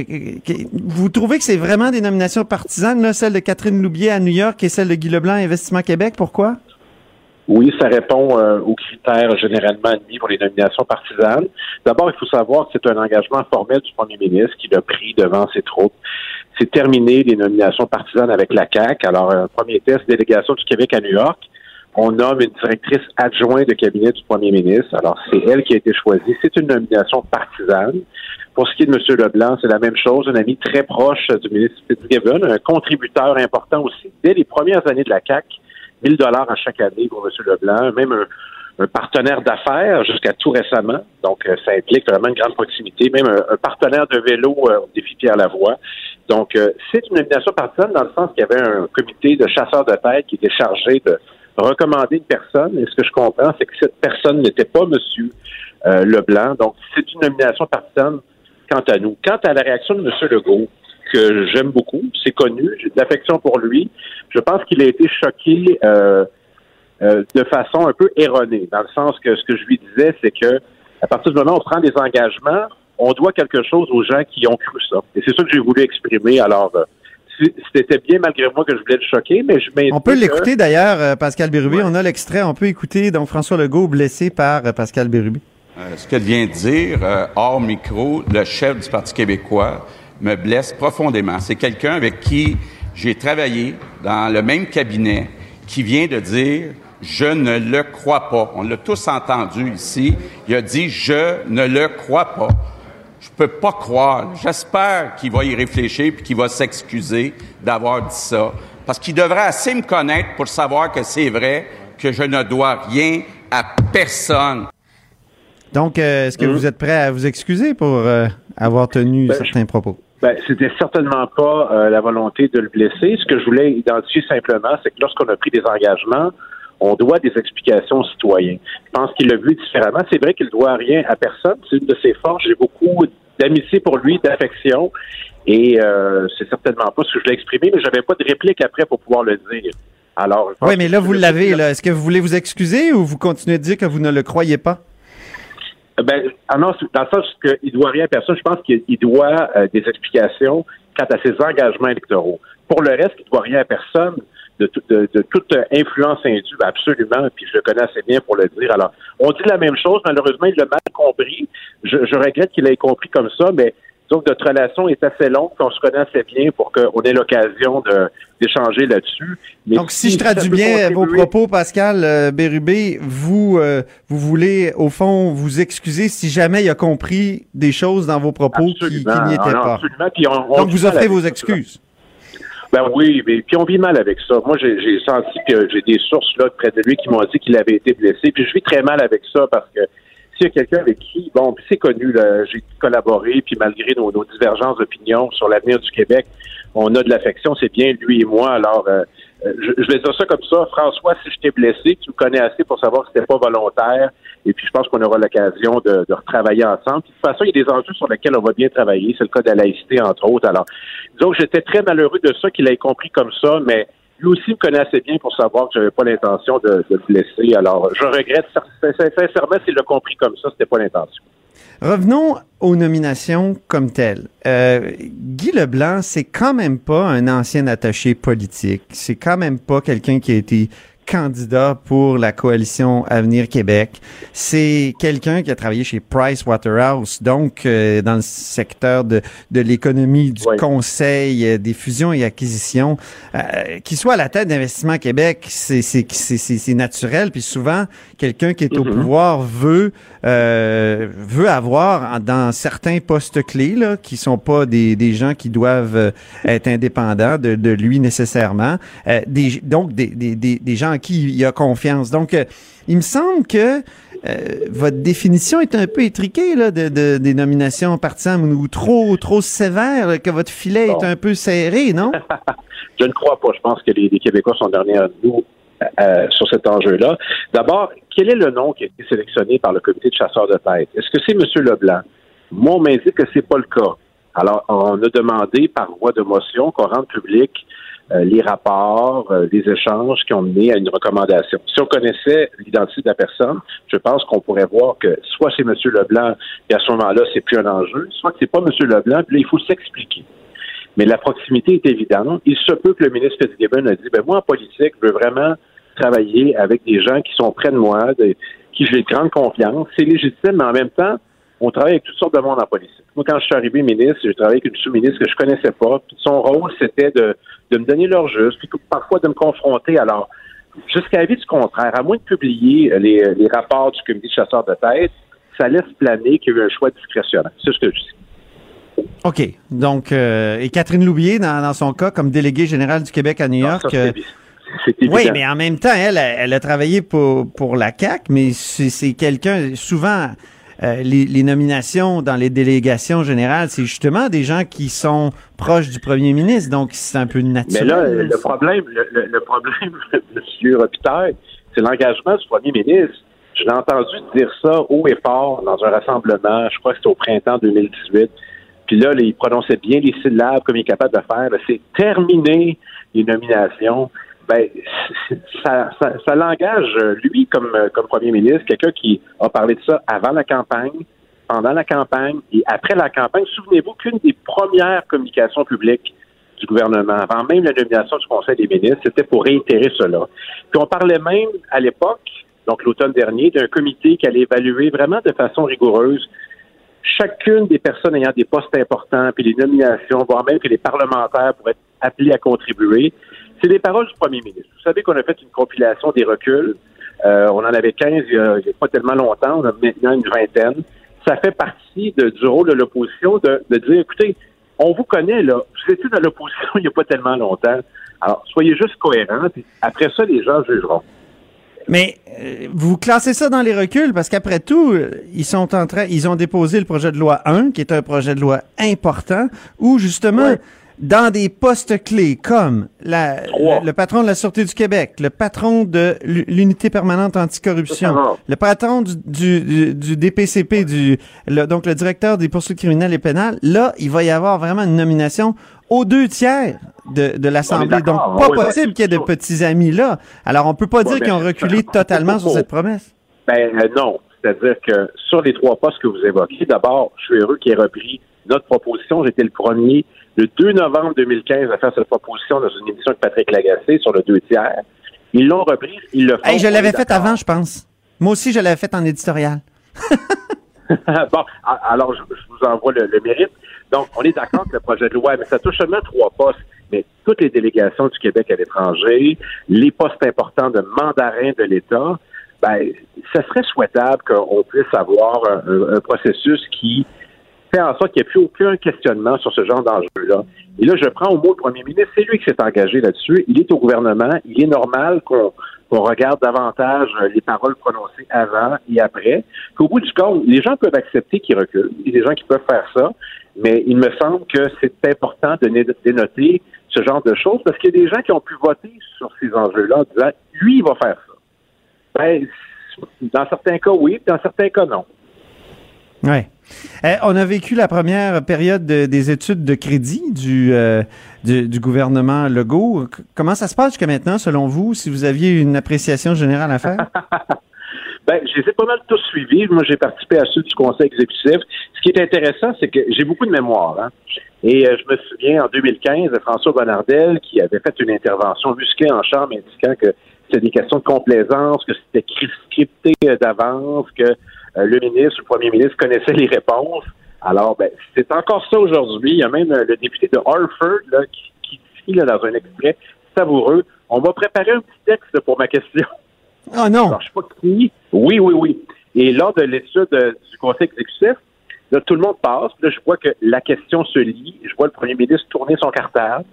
vous trouvez que c'est vraiment des nominations partisanes, là, celle de Catherine Loubier à New York et celle de Guy Leblanc à Investissement Québec? Pourquoi? Oui, ça répond euh, aux critères généralement admis pour les nominations partisanes. D'abord, il faut savoir que c'est un engagement formel du premier ministre qui l'a pris devant ses troupes. C'est terminé les nominations partisanes avec la CAC. Alors, un premier test, délégation du Québec à New York. On nomme une directrice adjointe de cabinet du premier ministre. Alors, c'est elle qui a été choisie. C'est une nomination partisane. Pour ce qui est de M. Leblanc, c'est la même chose. Un ami très proche du ministre Fitzgibbon, un contributeur important aussi dès les premières années de la CAC. 1000 dollars à chaque année pour M. Leblanc, même un, partenaire d'affaires jusqu'à tout récemment. Donc, euh, ça implique vraiment une grande proximité, même un, un partenaire de vélo euh, au défi Pierre Lavoie. Donc, euh, c'est une nomination partisane dans le sens qu'il y avait un comité de chasseurs de tête qui était chargé de recommander une personne. Et ce que je comprends, c'est que cette personne n'était pas M. Euh, Leblanc. Donc, c'est une nomination partisane quant à nous. Quant à la réaction de M. Legault, que j'aime beaucoup, c'est connu, j'ai de l'affection pour lui. Je pense qu'il a été choqué euh, euh, de façon un peu erronée, dans le sens que ce que je lui disais, c'est que à partir du moment où on prend des engagements, on doit quelque chose aux gens qui ont cru ça. Et c'est ça que j'ai voulu exprimer. Alors, euh, si- c'était bien malgré moi que je voulais le choquer, mais je On peut l'écouter d'ailleurs, euh, Pascal Bérubé. On a l'extrait. On peut écouter donc François Legault blessé par euh, Pascal Bérubé. Euh, ce qu'elle vient de dire, euh, hors micro, le chef du Parti québécois me blesse profondément. C'est quelqu'un avec qui j'ai travaillé dans le même cabinet qui vient de dire je ne le crois pas. On l'a tous entendu ici. Il a dit je ne le crois pas. Je peux pas croire. J'espère qu'il va y réfléchir puis qu'il va s'excuser d'avoir dit ça. Parce qu'il devrait assez me connaître pour savoir que c'est vrai que je ne dois rien à personne. Donc, euh, est-ce que vous êtes prêt à vous excuser pour euh, avoir tenu certains propos? Ben, c'était certainement pas euh, la volonté de le blesser. Ce que je voulais identifier simplement, c'est que lorsqu'on a pris des engagements, on doit des explications aux citoyens. Je pense qu'il l'a vu différemment. C'est vrai qu'il ne doit rien à personne. C'est une de ses forces. J'ai beaucoup d'amitié pour lui, d'affection. Et euh, c'est certainement pas ce que je voulais exprimer, mais j'avais pas de réplique après pour pouvoir le dire. Alors, Oui, mais là, vous l'avez. là. Est-ce que vous voulez vous excuser ou vous continuez de dire que vous ne le croyez pas? Ben, ah non, dans le sens qu'il doit rien à personne, je pense qu'il il doit euh, des explications quant à ses engagements électoraux. Pour le reste, il ne doit rien à personne de, tout- de- de toute euh, influence indue, absolument, puis je le connais assez bien pour le dire. Alors, on dit la même chose, malheureusement, il l'a mal compris. Je, je regrette qu'il ait compris comme ça, mais donc notre relation est assez longue, qu'on se connaît assez bien pour qu'on ait l'occasion d'échanger là-dessus. Donc, si je traduis bien vos contribuer- propos, Pascal euh, Bérubé, vous, euh, vous voulez, au fond, vous excuser si jamais il a compris des choses dans vos propos qui, qui n'y étaient non, pas. absolument. Puis on- on Donc, vous offrez vos excuses. Ben oui, mais puis on vit mal avec ça. Moi, j'ai senti que j'ai des sources là près de lui qui m'ont dit qu'il avait été blessé. Puis je vis très mal avec ça parce que s'il y a quelqu'un avec qui, bon, c'est connu, j'ai collaboré, puis malgré nos, nos divergences d'opinion sur l'avenir du Québec, on a de l'affection, c'est bien lui et moi. Alors, euh, euh, je, je vais dire ça comme ça. François, si je t'ai blessé, tu me connais assez pour savoir que c'était pas volontaire Et puis, je pense qu'on aura l'occasion de, retravailler ensemble. de toute façon, il y a des enjeux sur lesquels on va bien travailler. C'est le cas de la laïcité, entre autres. Alors, disons que j'étais très malheureux de ça, qu'il ait compris comme ça, mais lui aussi me connaît assez bien pour savoir que j'avais pas l'intention de, de le blesser. Alors, je regrette sincèrement s'il l'a compris comme ça, c'était pas l'intention. Revenons aux nominations comme telles. Euh, Guy Leblanc, c'est quand même pas un ancien attaché politique. C'est quand même pas quelqu'un qui a été candidat pour la coalition Avenir Québec. C'est quelqu'un qui a travaillé chez Price Waterhouse, donc euh, dans le secteur de, de l'économie, du conseil, euh, des fusions et acquisitions. Euh, qui soit à la tête d'Investissement Québec, c'est c'est naturel. Puis souvent, quelqu'un qui est au mm-hmm. pouvoir veut euh, veut avoir dans certains postes clés là, qui sont pas des, des gens qui doivent être indépendants de, de lui nécessairement. des, donc des, des, des gens qui il a confiance. Donc, euh, il me semble que euh, votre définition est un peu étriquée là, de, des nominations partisanes ou trop trop sévère, que votre filet est un peu serré, non? Je ne crois pas. Je pense que les, Québécois sont derniers à nous euh, sur cet enjeu-là. D'abord, quel est le nom qui a été sélectionné par le comité de chasseurs de tête? Est-ce que c'est M. Leblanc? Moi, on m'indique que c'est pas le cas. Alors, on a demandé par voie de motion qu'on rende public les rapports, euh, les échanges qui ont mené à une recommandation. Si on connaissait l'identité de la personne, je pense qu'on pourrait voir que soit c'est M. Leblanc, et à ce moment-là, c'est plus un enjeu, soit que c'est pas M. Leblanc, puis là, il faut s'expliquer. Mais la proximité est évidente. Il se peut que le ministre Fitzgibbon a dit, ben moi, en politique, je veux vraiment travailler avec des gens qui sont près de moi, qui j'ai grande confiance. C'est légitime, mais en même temps, on travaille avec toutes sortes de monde en politique. Moi, quand je suis arrivé ministre, j'ai travaillé avec une sous-ministre que je connaissais pas. son rôle, c'était de, de me donner leur juste, puis parfois de me confronter. Alors, jusqu'à avis du contraire, à moins de publier euh, les, les rapports du comité de chasseurs de tête, ça laisse planer qu'il y a eu un choix discrétionnaire. C'est ce que je dis. OK. Donc, euh, et Catherine Loubier, dans, dans, son cas, comme déléguée générale du Québec à New York. Euh, oui, mais en même temps, elle, elle a travaillé pour, pour la CAC, mais c'est quelqu'un, souvent, euh, les, nominations dans les délégations générales, c'est justement des gens qui sont proches du premier ministre, donc c'est un peu naturel. Mais là, le problème, le, problème, M. Robitaille, c'est l'engagement du premier ministre. Je l'ai entendu dire ça haut et fort dans un rassemblement, je crois que c'était au printemps 2018. Puis là, il prononçait bien les syllabes comme il est capable de faire. C'est terminer les nominations ben, ça, ça, ça l'engage, lui, comme, comme premier ministre, quelqu'un qui a parlé de ça avant la campagne, pendant la campagne et après la campagne. Souvenez-vous qu'une des premières communications publiques du gouvernement, avant même la nomination du Conseil des ministres, c'était pour réitérer cela. Puis on parlait même à l'époque, donc l'automne dernier, d'un comité qui allait évaluer vraiment de façon rigoureuse chacune des personnes ayant des postes importants, puis les nominations, voire même que les parlementaires pourraient être appelés à contribuer. C'est les paroles du premier ministre. Vous savez qu'on a fait une compilation des reculs. Euh, on en avait 15 il n'y a, pas tellement longtemps, on a maintenant une vingtaine. Ça fait partie de, du rôle de l'opposition de, de, dire, écoutez, on vous connaît, là. Vous étiez dans l'opposition il n'y a pas tellement longtemps. Alors, soyez juste cohérents, puis après ça, les gens jugeront. Mais euh, vous classez ça dans les reculs parce qu'après tout, ils sont en train, ils ont déposé le projet de loi 1, qui est un projet de loi important, où justement, dans des postes clés comme la, le, patron de la Sûreté du Québec, le patron de l'unité permanente anticorruption, le patron du, du, du DPCP, du, donc le directeur des poursuites criminelles et pénales, là, il va y avoir vraiment une nomination aux deux tiers de, de l'Assemblée. Donc, pas possible qu'il y ait de petits amis là. Alors, on peut pas dire qu'ils ont reculé totalement sur cette promesse. Ben euh, non. C'est-à-dire que sur les trois postes que vous évoquez, d'abord, je suis heureux qu'il ait repris notre proposition. J'étais le premier le 2 novembre 2015 à faire cette proposition dans une émission de Patrick Lagacé sur le deux tiers. Ils l'ont reprise, ils le font. je l'avais fait avant, je pense. Moi aussi, je l'avais fait en éditorial. bon, alors je, vous envoie le, mérite. Donc, on est d'accord que le projet de loi, mais ça touche seulement trois postes. Mais toutes les délégations du Québec à l'étranger, les postes importants de mandarin de l'État, ben, ça serait souhaitable qu'on puisse avoir un processus qui fait en sorte qu'il n'y ait plus aucun questionnement sur ce genre d'enjeu-là. Et là, je prends au mot le premier ministre, c'est lui qui s'est engagé là-dessus. Il est au gouvernement. Il est normal qu'on regarde davantage euh, les paroles prononcées avant et après. Qu'au bout du compte, les gens peuvent accepter qu'ils reculent. Il y a des gens qui peuvent faire ça. Mais il me semble que c'est important de dénoter ce genre de choses parce qu'il y a des gens qui ont pu voter sur ces enjeux-là en disant, lui, il va faire ça. Ben, Dans certains cas, oui, dans certains cas, non. Ouais. Eh, on a vécu la première période de- des études de crédit du, euh, du, gouvernement Legault. Comment ça se passe jusqu'à maintenant, selon vous, si vous aviez une appréciation générale à faire? Ben, je les ai pas mal tous suivis. Moi, j'ai participé à ceux du conseil exécutif. Ce qui est intéressant, c'est que j'ai beaucoup de mémoire. hein. Et euh, je me souviens, en 2015, de François Bonnardel, qui avait fait une intervention musclée en chambre indiquant que c'était des questions de complaisance, que c'était cri- scripté euh, d'avance, que le ministre, le premier ministre connaissait les réponses. Alors, ben, c'est encore ça aujourd'hui. Il y a même euh, le député de Harford là, qui, qui dit là, dans un extrait savoureux, on va préparer un petit texte pour ma question. Oh non! Alors, je sais pas qui. Oui, oui, oui. Et lors de l'étude euh, du conseil exécutif, là, tout le monde passe. Là, je vois que la question se lit. Je vois le premier ministre tourner son cartable.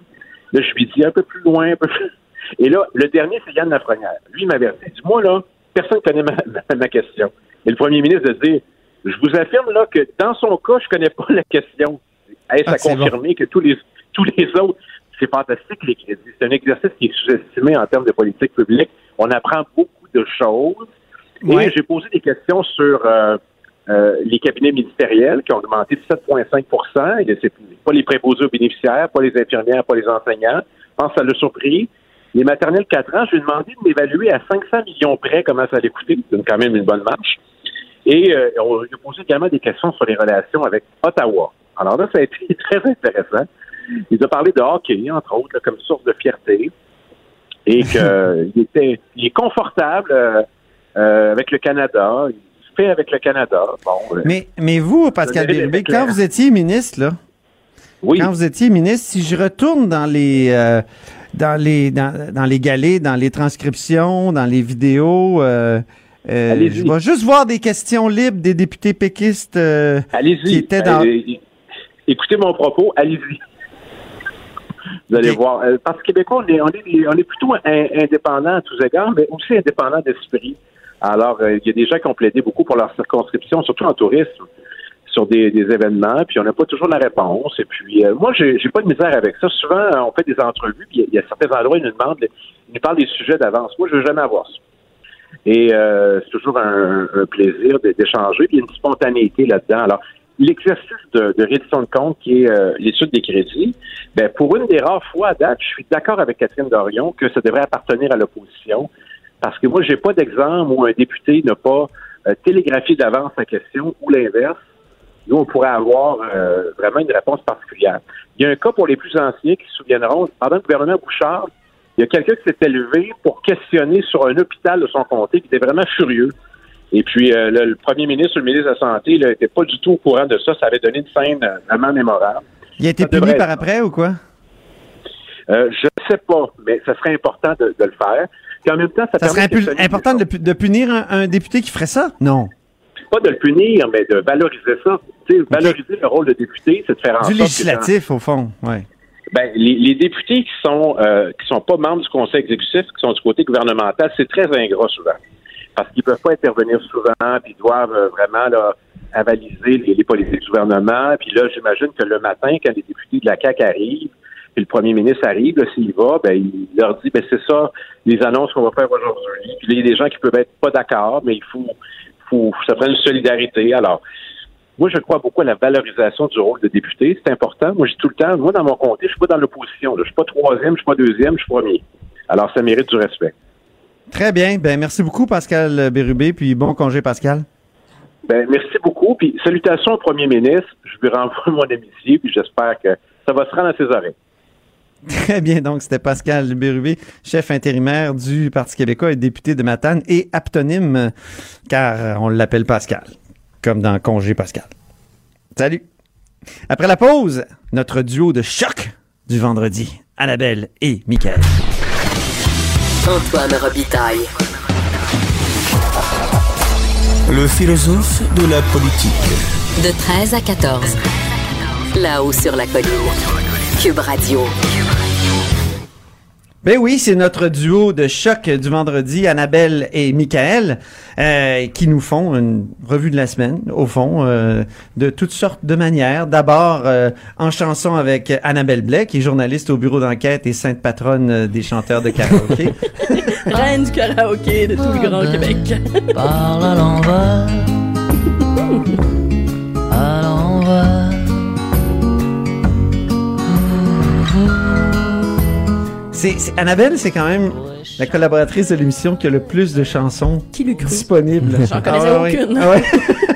Là, je lui dis un peu plus loin, un peu plus. Et là, le dernier, c'est Yann Lafrenière. Lui, il m'avertit. Dis, moi, là, personne ne connaît ma, ma- ma question. Et le premier ministre de dire, je vous affirme, là, que dans son cas, je connais pas la question. Est-ce Ah, à confirmer que tous les, tous les autres, c'est fantastique, les crédits. C'est un exercice qui est sous-estimé en termes de politique publique. On apprend beaucoup de choses. Et j'ai posé des questions sur euh, euh, les cabinets ministériels qui ont augmenté de 7,5 Et c'est pas les préposés aux bénéficiaires, pas les infirmières, pas les enseignants. Je pense que ça l'a surpris. Les maternelles 4 ans, je lui ai demandé de m'évaluer à 500 millions près comment ça allait coûter. C'est quand même une bonne marche. Et euh, on lui a posé également des questions sur les relations avec Ottawa. Alors là, ça a été très intéressant. Il a parlé de hockey, entre autres, là, comme source de fierté. Et qu'il était il est confortable euh, euh, avec le Canada. Il fait avec le Canada. Bon, euh, Mais, mais vous, Pascal Bérubé, quand vous étiez ministre, là, quand vous étiez ministre, si je retourne dans les, euh, dans les, dans, dans les galets, dans les transcriptions, dans les vidéos, euh, euh, je vais juste voir des questions libres des députés péquistes euh, qui étaient dans... Euh, écoutez mon propos, allez-y. Vous allez voir. Euh, parce que Québécois, on est, on est, des- on est plutôt in- indépendants à tous égards, mais aussi indépendants d'esprit. Alors, euh, il y a des gens qui ont plaidé beaucoup pour leur circonscription, surtout en tourisme, sur des, des événements, puis on n'a pas toujours la réponse. Et puis, euh, moi, j'ai pas de misère avec ça. Souvent, on fait des entrevues, puis il y a- il y, a certains endroits, ils nous demandent, ils nous parlent des sujets d'avance. Moi, je veux jamais avoir ça. Et euh, c'est toujours un, un plaisir d'échanger. Puis il y a une spontanéité là-dedans. Alors, l'exercice de, de de compte qui est euh, l'étude des crédits, ben, pour une des rares fois à date, je suis d'accord avec Catherine Dorion que ça devrait appartenir à l'opposition. Parce que moi, j'ai pas d'exemple où un député n'a pas euh, télégraphié d'avance sa question ou l'inverse. Nous, on pourrait avoir euh, vraiment une réponse particulière. Il y a un cas pour les plus anciens qui se souviendront, pendant le gouvernement Bouchard, il y a quelqu'un qui s'était levé pour questionner sur un hôpital de son comté qui était vraiment furieux. Et puis, euh, le, le premier ministre, le ministre de la Santé, n'était pas du tout au courant de ça. Ça avait donné une scène euh, vraiment mémorable. Il a été Ça puni par être- après ou quoi? Euh, je sais pas, mais ça serait important de, de le faire. Puis en même temps, ça, Ça serait de important de, pu- de punir un, un député qui ferait ça? Non. pas de le punir, mais de valoriser ça. Valoriser le rôle de député, c'est de faire en Du sorte que législatif, au fond, ouais. Ben, les, les députés qui sont euh, qui sont pas membres du conseil exécutif, qui sont du côté gouvernemental, c'est très ingrat souvent. Parce qu'ils peuvent pas intervenir souvent, puis doivent euh, vraiment là, avaliser les, les politiques du gouvernement. Puis là, j'imagine que le matin, quand les députés de la CAQ arrivent, puis le premier ministre arrive, s'il va, ben, il leur dit, ben, c'est ça, les annonces qu'on va faire aujourd'hui. Puis il y a des gens qui peuvent être pas d'accord, mais il faut, faut, ça prend une solidarité. Alors, moi, je crois beaucoup à la valorisation du rôle de député. C'est important. Moi, j'ai tout le temps, moi, dans mon comté, je suis pas dans l'opposition. Je suis pas troisième, je suis pas deuxième, je suis premier. Alors, ça mérite du respect. Très bien. Ben, merci beaucoup, Pascal Bérubé, puis bon congé, Pascal. Ben, merci beaucoup. Puis, salutations au premier ministre. Je lui renvoie mon amitié, puis j'espère que ça va se rendre à ses oreilles. Très bien. Donc, c'était Pascal Bérubé, chef intérimaire du Parti québécois et député de Matane et aptonyme, car on l'appelle Pascal, comme dans Congé Pascal. Salut. Après la pause, notre duo de choc du vendredi, Annabelle et Michael. Antoine Robitaille. Le philosophe de la politique. De 13 à 14. Là-haut sur la colline. Cube Radio. Ben oui, c'est notre duo de choc du vendredi, Annabelle et Michael, euh, qui nous font une revue de la semaine, au fond, euh, de toutes sortes de manières. D'abord, euh, en chanson avec Annabelle Blais, qui est journaliste au bureau d'enquête et sainte patronne euh, des chanteurs de karaoké. Reine du karaoké de tout le Grand Québec. Parle à l'envers. C'est, c'est- Annabelle, c'est quand même la collaboratrice de l'émission qui a le plus de chansons Qui disponibles. J'en connaissais Ah ouais, aucune. ah ouais.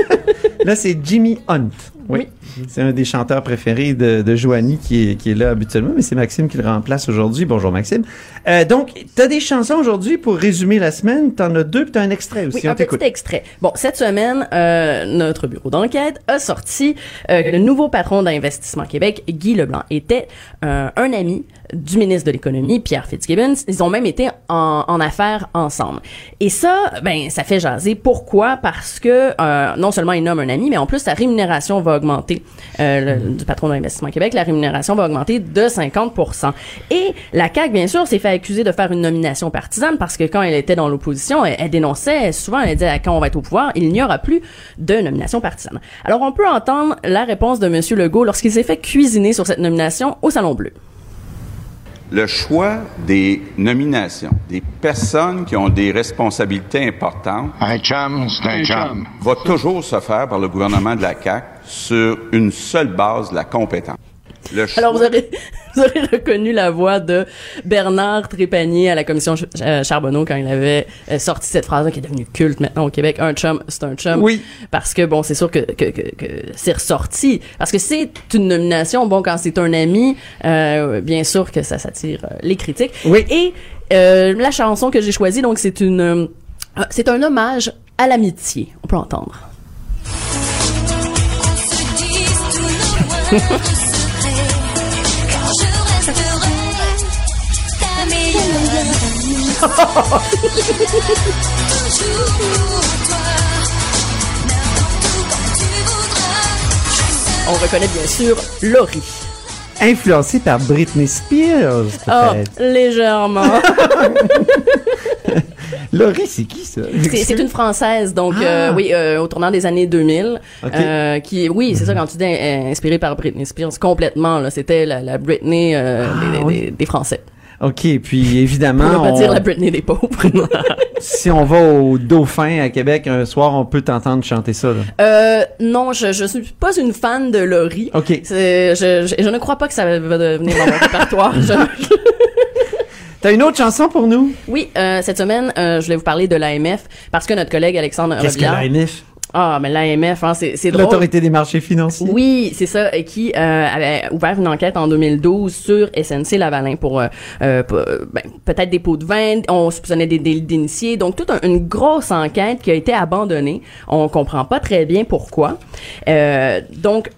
là, c'est Jimmy Hunt. Oui. C'est un des chanteurs préférés de, de Joanie qui est, qui est là habituellement, mais c'est Maxime qui le remplace aujourd'hui. Bonjour Maxime. Euh, donc, tu as des chansons aujourd'hui pour résumer la semaine. Tu en as deux, puis tu as un extrait aussi. Oui, On un petit extrait. Bon, cette semaine, euh, notre bureau d'enquête a sorti euh, que le nouveau patron d'Investissement Québec, Guy Leblanc, était euh, un ami du ministre de l'Économie, Pierre Fitzgibbon. Ils ont même été en, en affaires ensemble. Et ça, ben, ça fait jaser. Pourquoi? Parce que euh, non seulement il nomme un ami, mais en plus, sa rémunération va augmenter. Euh, le- du patron d'Investissement Québec, la rémunération va augmenter de 50% Et la CAQ, bien sûr, s'est fait accuser de faire une nomination partisane parce que quand elle était dans l'opposition, elle, elle dénonçait souvent, elle disait quand on va être au pouvoir, il n'y aura plus de nomination partisane. Alors, on peut entendre la réponse de M. Legault lorsqu'il s'est fait cuisiner sur cette nomination au Salon Bleu. Le choix des nominations, des personnes qui ont des responsabilités importantes, Un chum, c'est un chum. va toujours se faire par le gouvernement de la CAQ sur une seule base, la compétence. Le choix- Alors, vous aurez, vous aurez reconnu la voix de Bernard Trépanier à la commission Ch- euh, Charbonneau quand il avait euh, sorti cette phrase qui est devenue culte maintenant au Québec. Un chum, c'est un chum. Oui. Parce que, bon, c'est sûr que, que, que, que c'est ressorti. Parce que c'est une nomination, bon, quand c'est un ami, euh, bien sûr que ça s'attire euh, les critiques. Oui. Et euh, la chanson que j'ai choisie, donc, c'est une... c'est un hommage à l'amitié. On peut entendre. On reconnaît bien sûr Laurie. Influencé par Britney Spears, Ah, peut-être. légèrement. Laurie, c'est qui ça? C'est une française, donc Ah. euh, oui, euh, au tournant des années 2000, Ok. euh, qui, oui, c'est ça quand tu dis inspirée par Britney Spears complètement. Là, c'était la, la Britney des, des- oui. des- des Français. OK, puis évidemment, Pour ne pas on- dire la Britney des pauvres. si on va au Dauphin à Québec un soir, on peut t'entendre chanter ça. Là. euh, non, je je suis pas une fan de Laurie. OK. Je, je, je ne crois pas que ça va devenir dans mon répertoire. Je- T'as une autre chanson pour nous? Oui, euh, cette semaine, euh, je voulais vous parler de l'AMF parce que notre collègue Alexandre Qu'est-ce que l'AMF? Ah, mais l'AMF, hein, c'est c'est drôle. L'Autorité des marchés financiers. Oui, c'est ça, qui euh, avait ouvert une enquête en 2012 sur SNC Lavalin pour euh, euh, pour, ben, peut-être des pots de vin, on soupçonnait des délits d'initiés, donc toute un- une grosse enquête qui a été abandonnée. On comprend pas très bien pourquoi. Euh, donc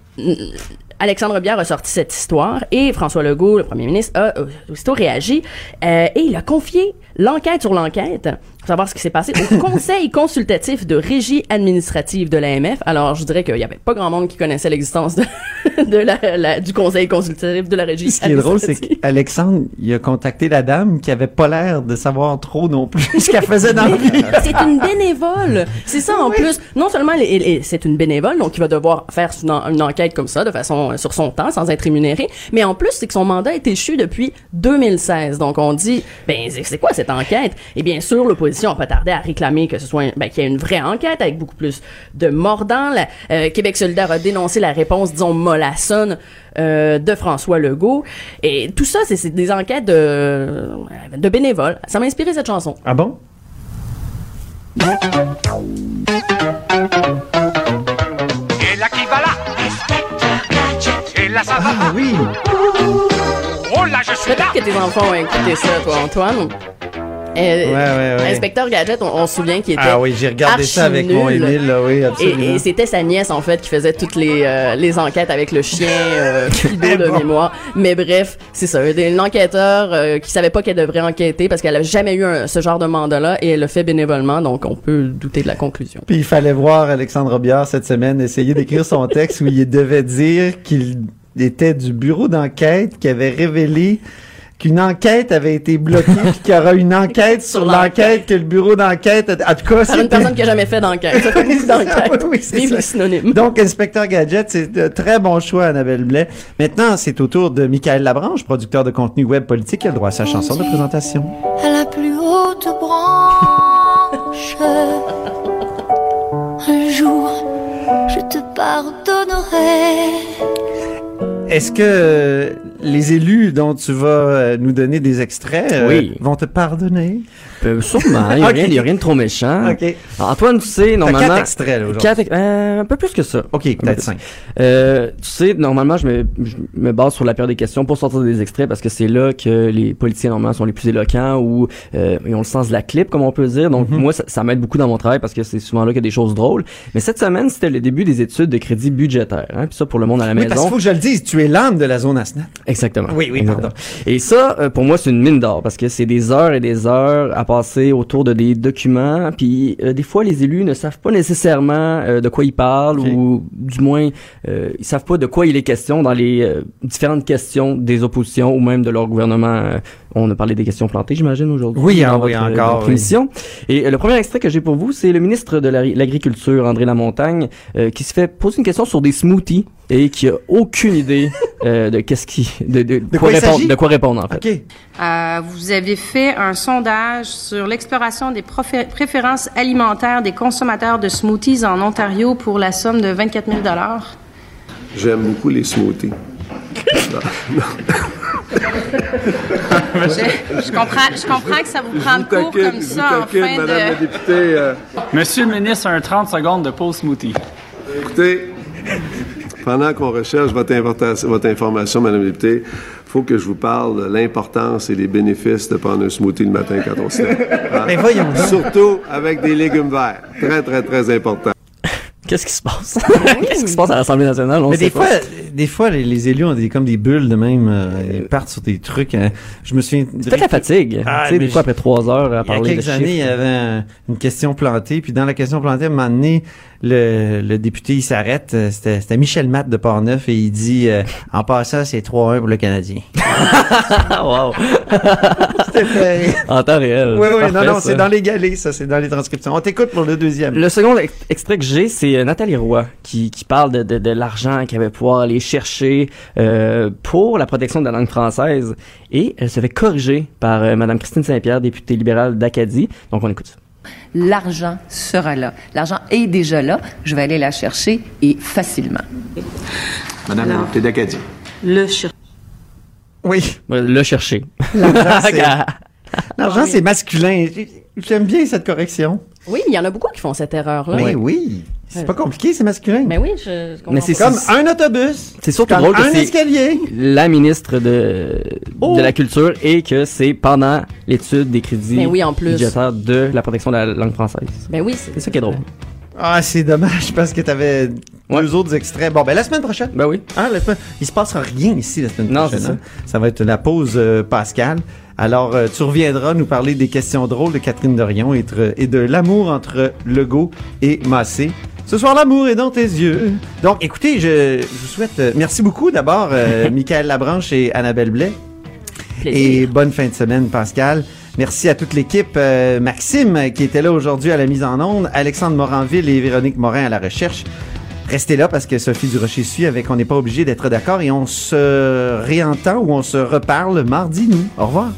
Alexandre Biard a sorti cette histoire et François Legault, le premier ministre, a aussitôt réagi euh, et il a confié l'enquête sur l'enquête savoir ce qui s'est passé au Conseil consultatif de régie administrative de l'AMF. Alors, je dirais qu'il y avait pas grand monde qui connaissait l'existence de, de la, la- du Conseil consultatif de la régie Ce qui est drôle, c'est qu'Alexandre, il a contacté la dame qui avait pas l'air de savoir trop non plus ce qu'elle faisait dans la vie. C'est une bénévole. C'est ça en plus. Non seulement c'est une bénévole, donc il va devoir faire une, en- une enquête comme ça, de façon euh, sur son temps, sans être rémunéré. Mais en plus, c'est que son mandat est échu depuis 2016. Donc on dit, ben c'est c'est quoi cette enquête? Et bien sûr, l'opposition a pas tardé à réclamer que ce soit, un- ben, qu'il y ait une vraie enquête avec beaucoup plus de mordants. La- euh, Québec solidaire a dénoncé la réponse, disons mollassonne. euh, de François Legault et tout ça c'est c'est des enquêtes de, de bénévoles ça m'a inspiré cette chanson Ah bon? Et là qui va là? Et là ça va Ah oui Oh là je suis là Peut-être que tes enfants ont écouté ça, toi, Antoine. Euh, Ouais, ouais, ouais. Inspecteur Gadget, on, on se souvient qu'il était. Ah oui, j'ai regardé ça avec mon nul. Émile, là, oui, absolument. Et, et c'était sa nièce, en fait, qui faisait toutes les, euh, les enquêtes avec le chien euh, Fido de bon. mémoire. Mais bref, c'est ça. Une enquêteur euh, qui savait pas qu'elle devrait enquêter parce qu'elle a jamais eu un- ce genre de mandat-là et elle le fait bénévolement, donc on peut douter de la conclusion. Puis il fallait voir Alexandre Biard cette semaine essayer d'écrire son texte où il devait dire qu'il était du bureau d'enquête qui avait révélé qu'une enquête avait été bloquée puis qu'il y aura une enquête sur l'enquête que le bureau d'enquête a- en tout cas Par une c'est- personne qui a jamais fait d'enquête. Oui, c'est les synonymes. Donc, Inspecteur Gadget, c'est un très bon choix, Annabelle Blais. Maintenant, c'est au tour de Michael Labranche, producteur de contenu web politique, qui a le droit à sa chanson de présentation. à la plus haute branche. Un jour, je te pardonnerai. Est-ce que les élus dont tu vas euh, nous donner des extraits euh, Oui. vont te pardonner? Euh, sûrement, il n'y a, Ok. rien- il y a rien de trop méchant. Ok. Antoine, tu sais, normalement... quatre extraits, là, aujourd'hui. Euh, un peu plus que ça. OK, peut-être cinq. Euh, tu sais, normalement, je me, je me base sur la période des questions pour sortir des extraits parce que c'est là que les politiciens, normalement, sont les plus éloquents ou euh, ils ont le sens de la clip, comme on peut dire. Donc, Mhm. moi, ça, ça m'aide beaucoup dans mon travail parce que c'est souvent là qu'il y a des choses drôles. Mais cette semaine, c'était le début des études de crédit budgétaire. Hein, Puis ça, pour le monde à la Oui, parce maison. qu'il faut que je le dise, tu es l'âme de la zone ASNAP. Exactement. Oui, oui, Exactement. pardon. Et ça, euh, pour moi, c'est une mine d'or parce que c'est des heures et des heures à passer autour de des documents. Puis euh, des fois, les élus ne savent pas nécessairement euh, de quoi ils parlent ou du moins, euh, ils savent pas de quoi il est question dans les euh, différentes questions des oppositions ou même de leur gouvernement. Euh, on a parlé des questions plantées, j'imagine, aujourd'hui. Oui, hein, oui, votre, encore, oui. Et le premier extrait que j'ai pour vous, c'est le ministre de la- l'Agriculture, André Lamontagne, euh, qui se fait poser une question sur des smoothies et qui a aucune idée euh, de qu'est-ce qui, de, de, quoi quoi répondre, de quoi répondre en fait. Euh, vous avez fait un sondage sur l'exploration des préférences alimentaires des consommateurs de smoothies en Ontario pour la somme de 24 000 J'aime beaucoup les smoothies. je, je comprends, je comprends que ça vous prend de court taquine, comme ça vous en fin Madame la de... députée. euh, Monsieur le ministre, un 30 secondes de pause smoothie. écoutez, pendant qu'on recherche votre, information, Madame la députée, faut que je vous parle de l'importance et les bénéfices de prendre un smoothie le matin quand on se lève. Hein? Mais voyons donc. Surtout avec des légumes verts. Très, très, très important. Qu'est-ce qui se passe? Qu'est-ce qui se passe à l'Assemblée nationale? On Mais sait des pas. fois, des fois, les, les élus ont des, comme des bulles de même, euh, ils partent sur des trucs. hein. Je me souviens. C'est peut-être la fatigue. Ah, tu sais, des fois, après trois heures à Il y a parler de quelques années, il y avait un- une question plantée, puis dans la question plantée, à un moment donné, le, le député, il s'arrête, euh, c'était c'était Michel Matt de Portneuf, et il dit, euh, en passant, c'est 3-1 pour le Canadien. wow. C'était En temps réel. Oui, oui, non, non, c'est dans les galets, ça, c'est dans les transcriptions. On t'écoute pour le deuxième. Le second ex- extrait que j'ai, c'est euh, Nathalie Roy qui, qui parle de, de, de l'argent qu'elle va pouvoir aller chercher euh, pour la protection de la langue française. Et elle se fait corriger par euh, Madame Christine Saint-Pierre, députée libérale d'Acadie. Donc on écoute ça. L'argent sera là. L'argent est déjà là. Je vais aller la chercher et facilement. Madame la députée d'Acadie. Le chercher. Oui. Le chercher. L'argent, c'est- L'argent, c'est masculin. J'aime bien cette correction. Oui, il y en a beaucoup qui font cette erreur-là. Oui, oui. C'est pas compliqué, c'est masculin. Mais oui, je, je comprends Mais c'est. Comme un autobus. C'est surtout Comme drôle que un escalier. la ministre de, Oh! de la Culture et que c'est pendant l'étude des crédits Mais oui, en plus. budgétaires de la protection de la langue française. Ben oui, C'est ça qui est drôle. Ah, c'est dommage parce que t'avais deux autres extraits. Bon, ben la semaine prochaine. Ben oui. Ah, la semaine- Il se passera rien ici la semaine Non, prochaine. c'est ça. hein. Ça va être la pause euh, Pascal. Alors, euh, tu reviendras nous parler des questions drôles de Catherine Dorion et, et de l'amour entre Legault et Massé. Ce soir, l'amour est dans tes yeux. Donc, écoutez, je, je vous souhaite... euh, merci beaucoup d'abord, euh, Michael Labranche et Annabelle Blais. Et bonne fin de semaine, Pascal. Merci à toute l'équipe. euh, Maxime, qui était là aujourd'hui à la mise en onde. Alexandre Moranville et Véronique Morin à la recherche. Restez là parce que Sophie Durocher suit avec On n'est pas obligé d'être d'accord et on se réentend ou on se reparle mardi, nous. Au revoir.